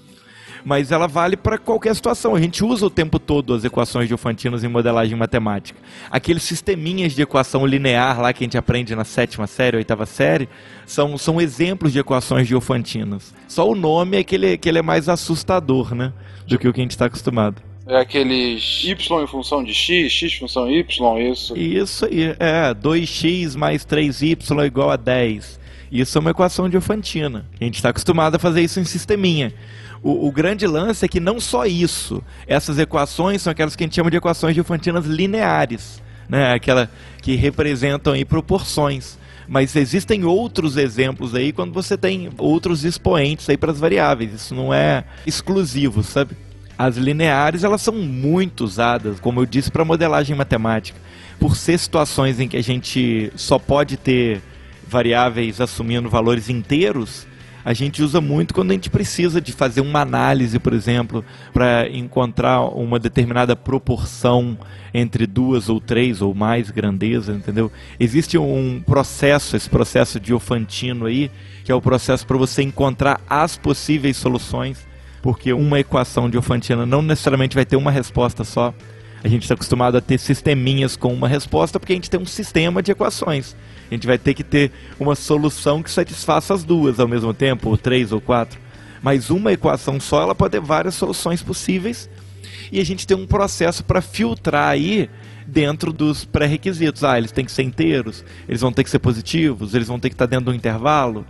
mas ela vale para qualquer situação. A gente usa o tempo todo as equações diofantinas em modelagem matemática. Aqueles sisteminhas de equação linear lá que a gente aprende na sétima série, oitava série, são, são exemplos de equações diofantinas. Só o nome é que ele, que ele é mais assustador, né? Do que o que a gente está acostumado. É aqueles y em função de x, x função de y, isso? Isso é, 2x mais 3y é igual a 10. Isso é uma equação diofantina. A gente está acostumado a fazer isso em sisteminha. O, o, grande lance é que não só isso, essas equações são aquelas que a gente chama de equações diofantinas lineares, né? Aquela que representam aí proporções. Mas existem outros exemplos aí quando você tem outros expoentes aí para as variáveis. Isso não é exclusivo, sabe? As lineares elas são muito usadas, como eu disse, para modelagem matemática. Por ser situações em que a gente só pode ter variáveis assumindo valores inteiros, a gente usa muito quando a gente precisa de fazer uma análise, por exemplo, para encontrar uma determinada proporção entre duas ou três ou mais grandezas, entendeu? Existe um processo, esse processo diofantino aí, que é o processo para você encontrar as possíveis soluções, porque uma equação diofantina não necessariamente vai ter uma resposta só. A gente está acostumado a ter sisteminhas com uma resposta porque a gente tem um sistema de equações. A gente vai ter que ter uma solução que satisfaça as duas ao mesmo tempo, ou três ou quatro. Mas uma equação só, ela pode ter várias soluções possíveis. E a gente tem um processo para filtrar aí dentro dos pré-requisitos. Ah, eles têm que ser inteiros, eles vão ter que ser positivos, eles vão ter que estar dentro de um intervalo.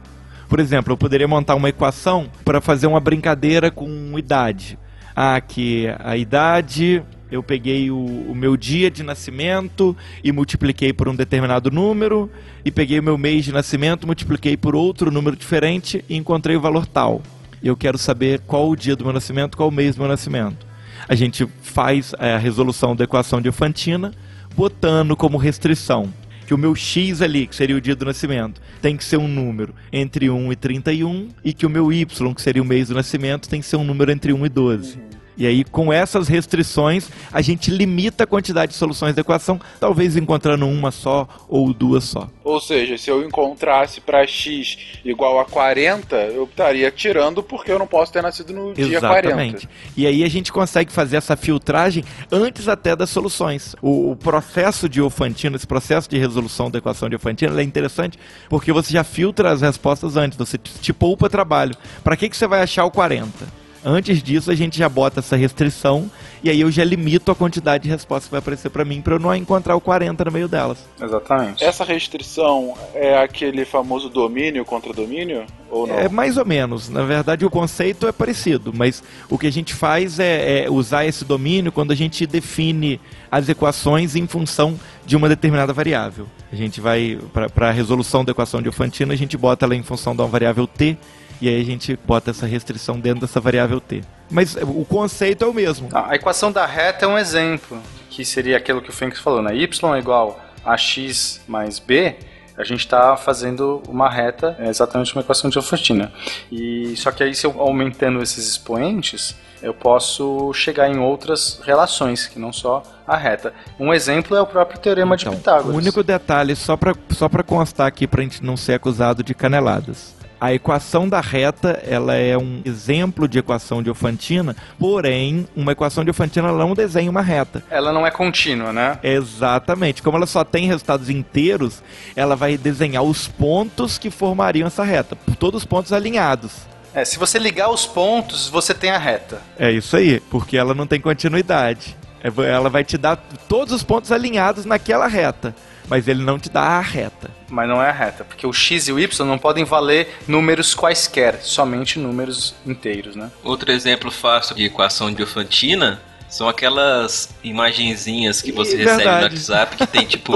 Por exemplo, eu poderia montar uma equação para fazer uma brincadeira com idade. Ah, que a idade eu peguei o, o, meu dia de nascimento e multipliquei por um determinado número, e peguei o meu mês de nascimento, multipliquei por outro número diferente e encontrei o valor tal. Eu quero saber qual o dia do meu nascimento, qual o mês do meu nascimento. A gente faz é, a resolução da equação de Fantina, botando como restrição que o meu x ali, que seria o dia do nascimento, tem que ser um número entre 1 e 31, e que o meu y, que seria o mês do nascimento, tem que ser um número entre 1 e 12. E aí, com essas restrições, a gente limita a quantidade de soluções da equação, talvez encontrando uma só ou duas só. Ou seja, se eu encontrasse para x igual a 40, eu estaria tirando porque eu não posso ter nascido no Exatamente. dia 40. Exatamente. E aí a gente consegue fazer essa filtragem antes até das soluções. O, o processo de Ofantino, esse processo de resolução da equação de Ofantino, é interessante porque você já filtra as respostas antes, você te poupa trabalho. Para que, que você vai achar o 40? Antes disso, a gente já bota essa restrição e aí eu já limito a quantidade de respostas que vai aparecer para mim para eu não encontrar o 40 no meio delas. Exatamente. Essa restrição é aquele famoso domínio contra domínio ou não? É mais ou menos. Na verdade, o conceito é parecido, mas o que a gente faz é, é usar esse domínio quando a gente define as equações em função de uma determinada variável. A gente vai para a resolução da equação de Ofantina, a gente bota ela em função de uma variável t e aí a gente bota essa restrição dentro dessa variável t. Mas o conceito é o mesmo. A equação da reta é um exemplo, que seria aquilo que o Fenix falou, né? y é igual a x mais b, A gente está fazendo uma reta, é exatamente uma equação de Alfonstina. E só que aí se eu aumentando esses expoentes, eu posso chegar em outras relações que não só a reta. Um exemplo é o próprio teorema de Então, Pitágoras. o único detalhe, só para só pra constar aqui, pra gente não ser acusado de caneladas. A equação da reta, ela é um exemplo de equação de Ofantina, porém, uma equação de Ofantina ela não desenha uma reta. Ela não é contínua, né? Exatamente. Como ela só tem resultados inteiros, ela vai desenhar os pontos que formariam essa reta, todos os pontos alinhados. É, se você ligar os pontos, você tem a reta. É isso aí, porque ela não tem continuidade. É, Ela vai te dar todos os pontos alinhados naquela reta, mas ele não te dá a reta. Mas não é a reta, porque o x e o y não podem valer números quaisquer, somente números inteiros, né? Outro exemplo fácil de equação de Ofantina são aquelas imagenzinhas que você Ih, recebe no. WhatsApp que tem tipo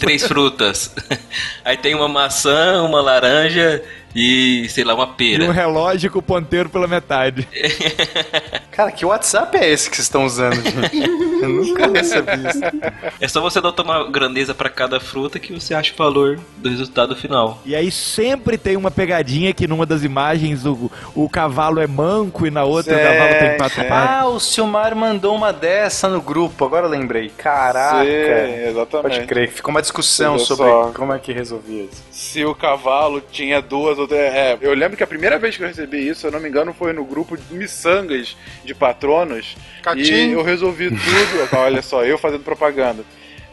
três frutas. Aí tem uma maçã, uma laranja e sei lá, uma E um pera. relógio com o ponteiro pela metade. Cara, que WhatsApp é esse que vocês estão usando, gente? Eu nunca recebi isso. É só você adotar uma grandeza para cada fruta que você acha o valor do resultado final. E aí sempre tem uma pegadinha que numa das imagens o, o cavalo é manco e na outra o cavalo tem quatro patas. Ah, o Silmar mandou uma dessa no grupo, agora eu lembrei. Caraca. Sim, exatamente. Pode crer, ficou uma discussão sobre só. como é que resolvia isso. Se o cavalo tinha duas É, eu lembro que a primeira vez que eu recebi isso, se eu não me engano, foi no grupo de miçangas de patronos. Catim. E eu resolvi tudo. Olha só, eu fazendo propaganda.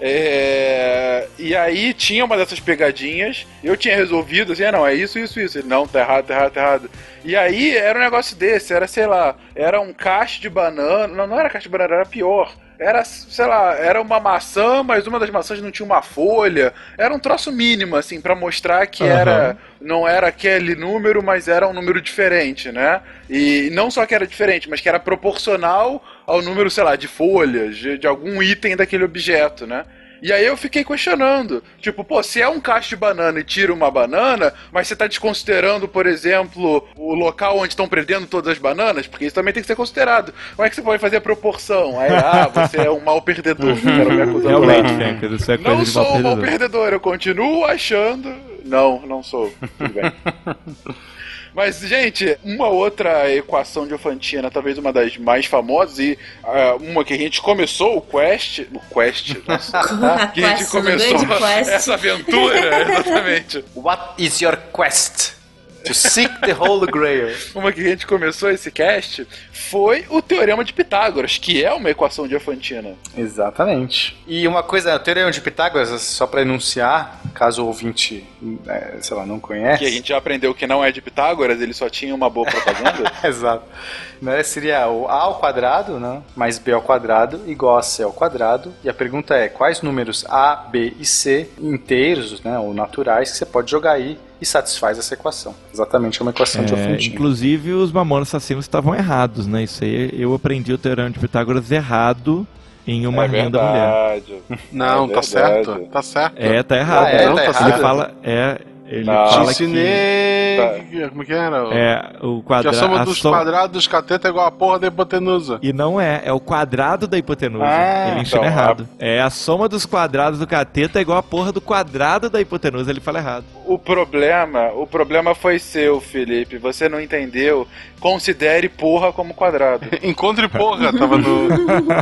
É, e aí tinha uma dessas pegadinhas, eu tinha resolvido assim, ah, não, é isso, isso, isso. Ele, não, tá errado, tá errado, tá errado. E aí era um negócio desse, era, sei lá, era um cacho de banana. Não, não era cacho de banana, era pior. Era, sei lá, era uma maçã, mas uma das maçãs não tinha uma folha. Era um troço mínimo, assim, pra mostrar que Aham. era. Não era aquele número, mas era um número diferente, né? E não só que era diferente, mas que era proporcional ao número, sei lá, de folhas, de, de algum item daquele objeto, né? E aí eu fiquei questionando, tipo, pô, se é um cacho de banana e tira uma banana, mas você tá desconsiderando, por exemplo, o local onde estão prendendo todas as bananas, porque isso também tem que ser considerado. Como é que você pode fazer a proporção? Aí, ah, você é um mau perdedor, quero me acusar por Realmente, isso. Fencas, isso é coisa Não sou mal um mau perdedor. perdedor, eu continuo achando. Não, não sou. Tudo bem. Mas, gente, uma outra equação de Ofantina, talvez uma das mais famosas, e ah, uma que a gente começou, o Quest. O Quest, nossa. que a gente começou essa aventura, exatamente. What is your quest? To seek the Holy Grail. Uma que a gente começou esse cast foi o Teorema de Pitágoras, que é uma equação de Ofantina. Exatamente. E uma coisa, o teorema de Pitágoras, só pra enunciar, caso o ouvinte, é, sei lá, não conhece. Que a gente já aprendeu que não é de Pitágoras, ele só tinha uma boa propaganda. Exato. Né, seria o A ao quadrado, né, mais B ao quadrado, igual a C ao quadrado. E a pergunta é, quais números A, B e C, inteiros, né, ou naturais, que você pode jogar aí e satisfaz essa equação. Exatamente, é uma equação de É, Ofantina. inclusive os mamonas assassinos estavam errados, né? Isso aí eu aprendi o teorema de Pitágoras errado em uma é renda mulher. Não, É tá verdade. certo. Tá certo. É, tá errado. Ah, é? Não, Tá Ele errado? fala, é, ele Não. Te fala que ensinei. Como que era? é o Que quadrado a soma dos soma- quadrados dos catetos é igual a porra da hipotenusa. E não é, é o quadrado da hipotenusa. Ah, ele ensina então, errado. É a soma dos quadrados do cateto é igual a porra do quadrado da hipotenusa, ele fala errado. O problema, o problema foi seu, Felipe. Você não entendeu. Considere porra como quadrado. Encontre porra, tava no.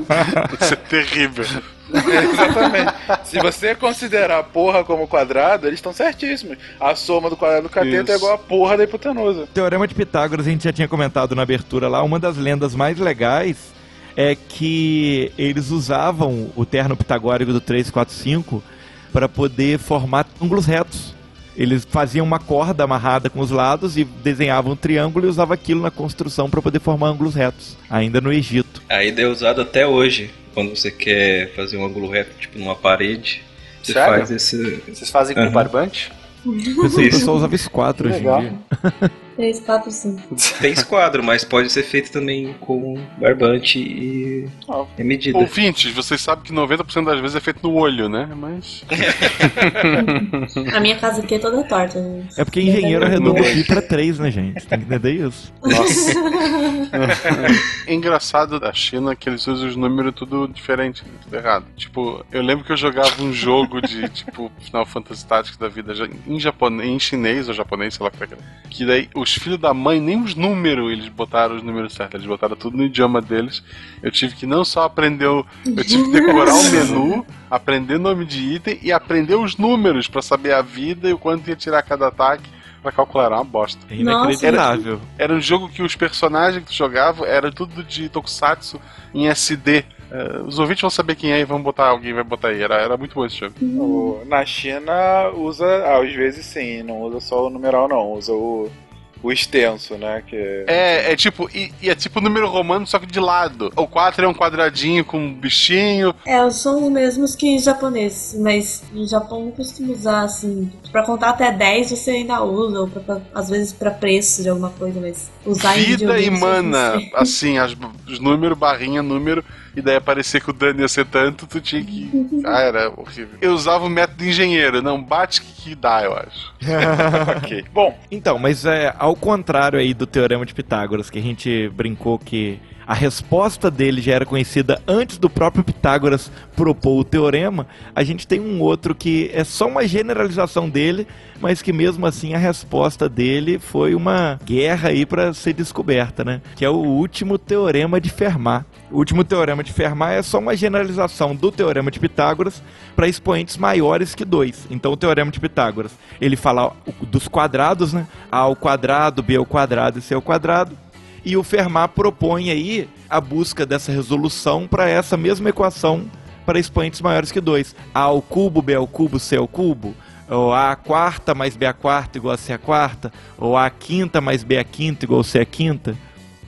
Isso é terrível. Exatamente. Se você considerar porra como quadrado, eles estão certíssimos. A soma do quadrado do cateto é Isso. igual a porra da hipotenusa. O Teorema de Pitágoras, a gente já tinha comentado na abertura lá, uma das lendas mais legais é que eles usavam o terno pitagórico do 345 para poder formar ângulos retos. Eles faziam uma corda amarrada com os lados e desenhavam um triângulo e usavam aquilo na construção para poder formar ângulos retos, ainda no Egito. A ideia é usada até hoje, quando você quer fazer um ângulo reto, tipo numa parede. Você Sério? faz esse. Vocês fazem com Aham. barbante? O Isso. pessoal usava esquadro hoje em dia. 3, 4, 5. Tem esquadro, mas pode ser feito também com barbante e é medida. Ouvintes, vocês sabem que 90% das vezes é feito no olho, né? Mas. A minha casa aqui é toda torta. É porque engenheiro arredonda pi pra 3, né, gente? Tem que entender isso. É engraçado da China que eles usam os números tudo diferente, tudo errado. Tipo, eu lembro que eu jogava um jogo de, tipo, Final Fantasy Tactics da vida em japonês, em chinês ou japonês, sei lá como é que é. Que daí os filhos da mãe, nem os números, eles botaram os números certos, eles botaram tudo no idioma deles. Eu tive que não só aprender o. Eu tive que decorar o menu, aprender nome de item e aprender os números pra saber a vida e o quanto ia tirar cada ataque. Pra calcular, era uma bosta. É inacreditável. Era um jogo que os personagens que tu jogava era tudo de Tokusatsu em SD. Eh, os ouvintes vão saber quem é e vão botar alguém, vai botar aí. Era, era muito bom esse jogo. Na China usa, às vezes sim, não usa só o numeral não, usa o, o extenso, né? Que É, é tipo, e, e é tipo número romano, só que de lado. O 4 é um quadradinho com um bichinho. É, são os mesmos que japoneses, mas no Japão não costuma usar assim. Pra contar até 10 você ainda usa, ou pra- pra- às vezes pra preço de alguma coisa, mas usar em Vida e mana, assim, as- os números, barrinha, número, e daí aparecer que o dano ia ser tanto, tu tinha que. Ah, era horrível. Eu usava o método engenheiro, não bate que, que dá, eu acho. ok. Bom, Então, mas é ao contrário aí do Teorema de Pitágoras, que a gente brincou que a resposta dele já era conhecida antes do próprio Pitágoras propor o teorema, a gente tem um outro que é só uma generalização dele, mas que mesmo assim a resposta dele foi uma guerra aí para ser descoberta, né? Que é o último teorema de Fermat. O último teorema de Fermat é só uma generalização do teorema de Pitágoras para expoentes maiores que dois. Então o teorema de Pitágoras, ele fala dos quadrados, né? A ao quadrado, B ao quadrado e C ao quadrado. E o Fermat propõe aí a busca dessa resolução para essa mesma equação para expoentes maiores que dois. A ao cubo, B ao cubo, C ao cubo. Ou A quarta mais B à quarta igual a C à quarta. Ou A quinta mais B à quinta igual a C à quinta.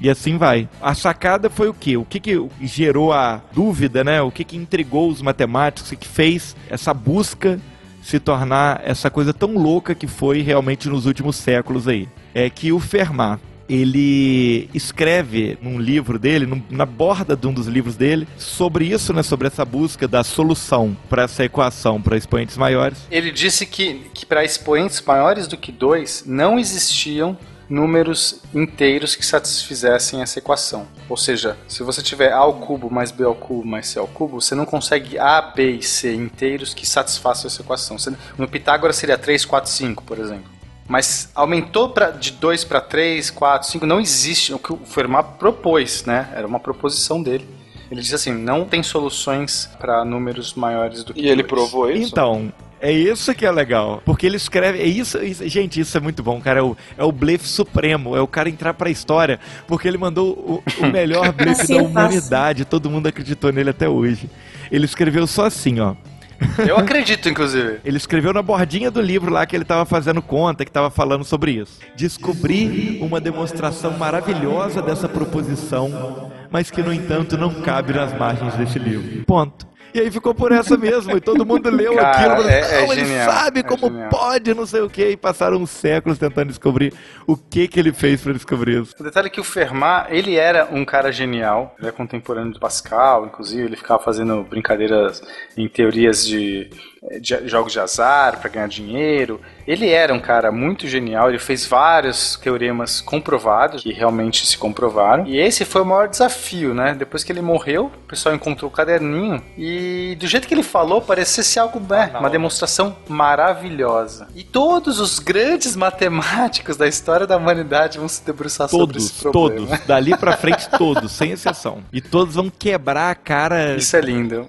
E assim vai. A sacada foi o quê? O que, que gerou a dúvida, né? O que, que intrigou os matemáticos? O que fez essa busca se tornar essa coisa tão louca que foi realmente nos últimos séculos aí? É que o Fermat, ele escreve num livro dele, num- na borda de um dos livros dele, sobre isso, né? Sobre essa busca da solução para essa equação para expoentes maiores. Ele disse que, que para expoentes maiores do que 2 não existiam números inteiros que satisfizessem essa equação. Ou seja, se você tiver A ao cubo mais B ao cubo mais C ao cubo, você não consegue A, B e C inteiros que satisfaçam essa equação. No Pitágoras seria 3, 4, 5, por exemplo. Mas aumentou pra, de 2 para 3, 4, 5, não existe. O que o Fermat propôs, né? Era uma proposição dele. Ele disse assim: não tem soluções para números maiores do que E ele dois. provou isso? Então, é isso que é legal. Porque ele escreve. É isso, isso- gente, isso é muito bom, cara. É o, é o blefe supremo. É o cara entrar pra história. Porque ele mandou o, o melhor blefe Assim da é humanidade. Todo mundo acreditou nele até hoje. Ele escreveu só assim, ó. Eu acredito, inclusive. Ele escreveu na bordinha do livro lá que ele estava fazendo conta, que estava falando sobre isso. Descobri uma demonstração maravilhosa dessa proposição, mas que, no entanto, não cabe nas margens desse livro. Ponto. E aí ficou por essa mesmo, e todo mundo leu Cara, aquilo, é- é "Não, ele genial, sabe é como genial." pode, não sei o que, e passaram uns séculos tentando descobrir o que que ele fez para descobrir isso. O detalhe é que o Fermat, ele era um cara genial, ele é contemporâneo do Pascal, inclusive, ele ficava fazendo brincadeiras em teorias de, de jogos de azar para ganhar dinheiro. Ele era um cara muito genial, ele fez vários teoremas comprovados, que realmente se comprovaram. E esse foi o maior desafio, né? Depois que ele morreu, o pessoal encontrou o caderninho e do jeito que ele falou, parecia ser algo, né, uma demonstração maravilhosa. E todos os grandes matemáticos da história da humanidade vão se debruçar sobre Todos, esse problema. todos, dali pra frente todos, sem exceção. E todos vão quebrar a cara Isso é lindo.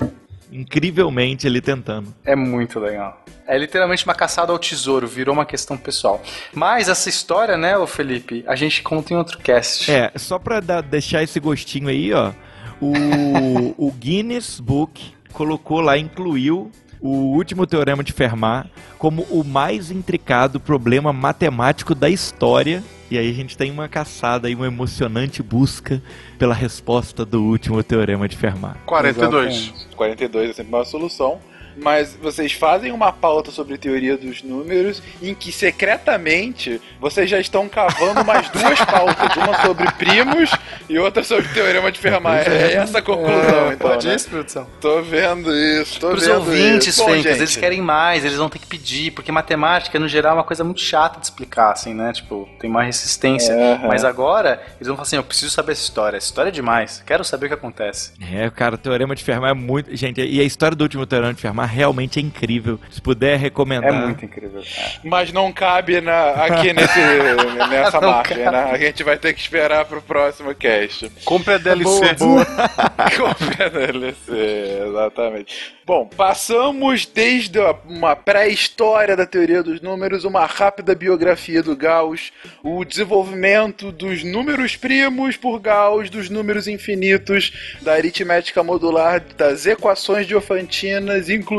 Incrivelmente ele tentando. É muito legal. É literalmente uma caçada ao tesouro, virou uma questão pessoal. Mas essa história, né, ô Felipe, a gente conta em outro cast. É, só pra dar- deixar esse gostinho aí, ó. O, o Guinness Book colocou lá, incluiu o último teorema de Fermat como o mais intricado problema matemático da história. E aí a gente tem uma caçada aí, uma emocionante busca pela resposta do último teorema de Fermat. 42. Exatamente. 42 é sempre uma solução. Mas vocês fazem uma pauta sobre teoria dos números em que secretamente vocês já estão cavando mais duas pautas, uma sobre primos e outra sobre teorema de Fermat. É essa a conclusão, É, então. pode né? isso, produção? Tô vendo isso, tô Pros vendo ouvintes, isso. Bom, Fencas, gente, eles querem mais, eles vão ter que pedir, porque matemática, no geral, é uma coisa muito chata de explicar, assim, né? Tipo, tem uma resistência. É. Mas agora, eles vão falar assim, eu preciso saber essa história. Essa história é demais. Quero saber o que acontece. É, cara, o Teorema de Fermat é muito. Gente, e a história do último Teorema de Fermat realmente é incrível. Se puder recomendar. É muito incrível. Mas não cabe na, aqui nesse, nessa Não margem, cabe. né? A gente vai ter que esperar pro próximo cast. Compre a DLC. Boa, boa. Compre a DLC, exatamente. Bom, passamos desde uma pré-história da teoria dos números, uma rápida biografia do Gauss, o desenvolvimento dos números primos por Gauss, dos números infinitos, da aritmética modular, das equações diofantinas, inclusive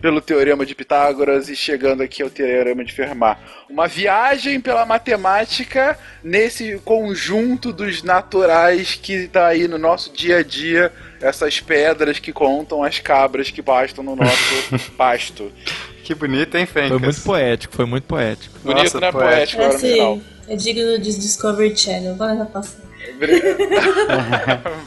pelo teorema de Pitágoras e chegando aqui ao teorema de Fermat. Uma viagem pela matemática nesse conjunto dos naturais que está aí no nosso dia a dia, essas pedras que contam as cabras que pastam no nosso pasto. Que bonito, hein, Fencas? Foi muito poético, foi muito poético. Bonito, Nossa, né? poético. Poético no final. Esse é digno de Discovery Channel. Vai deixar passar.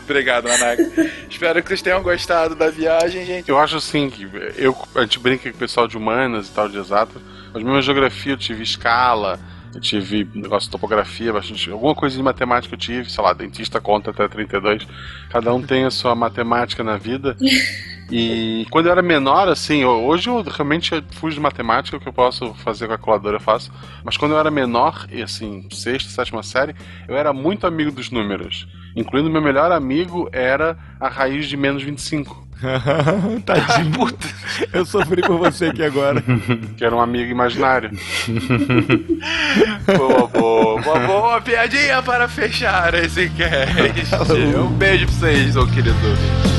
Obrigado, Nanaka. Espero que vocês tenham gostado da viagem, gente. Eu acho assim que eu, a gente brinca com o pessoal de humanas e tal, de exato, mas mesmo geografia eu tive escala, eu tive negócio de topografia, bastante, alguma coisa de matemática eu tive, sei lá, dentista conta até 32. Cada um tem a sua matemática na vida. E quando eu era menor, assim, hoje eu realmente fujo de matemática, o que eu posso fazer com a calculadora eu faço. Mas quando eu era menor, e assim, sexta, sétima série, eu era muito amigo dos números. Incluindo meu melhor amigo era a raiz de menos 25. Tadinho. Puta. Eu sofri por você aqui agora. que era um amigo imaginário. Boa, boa, boa, boa piadinha para fechar esse cast. Um beijo pra vocês, ô querido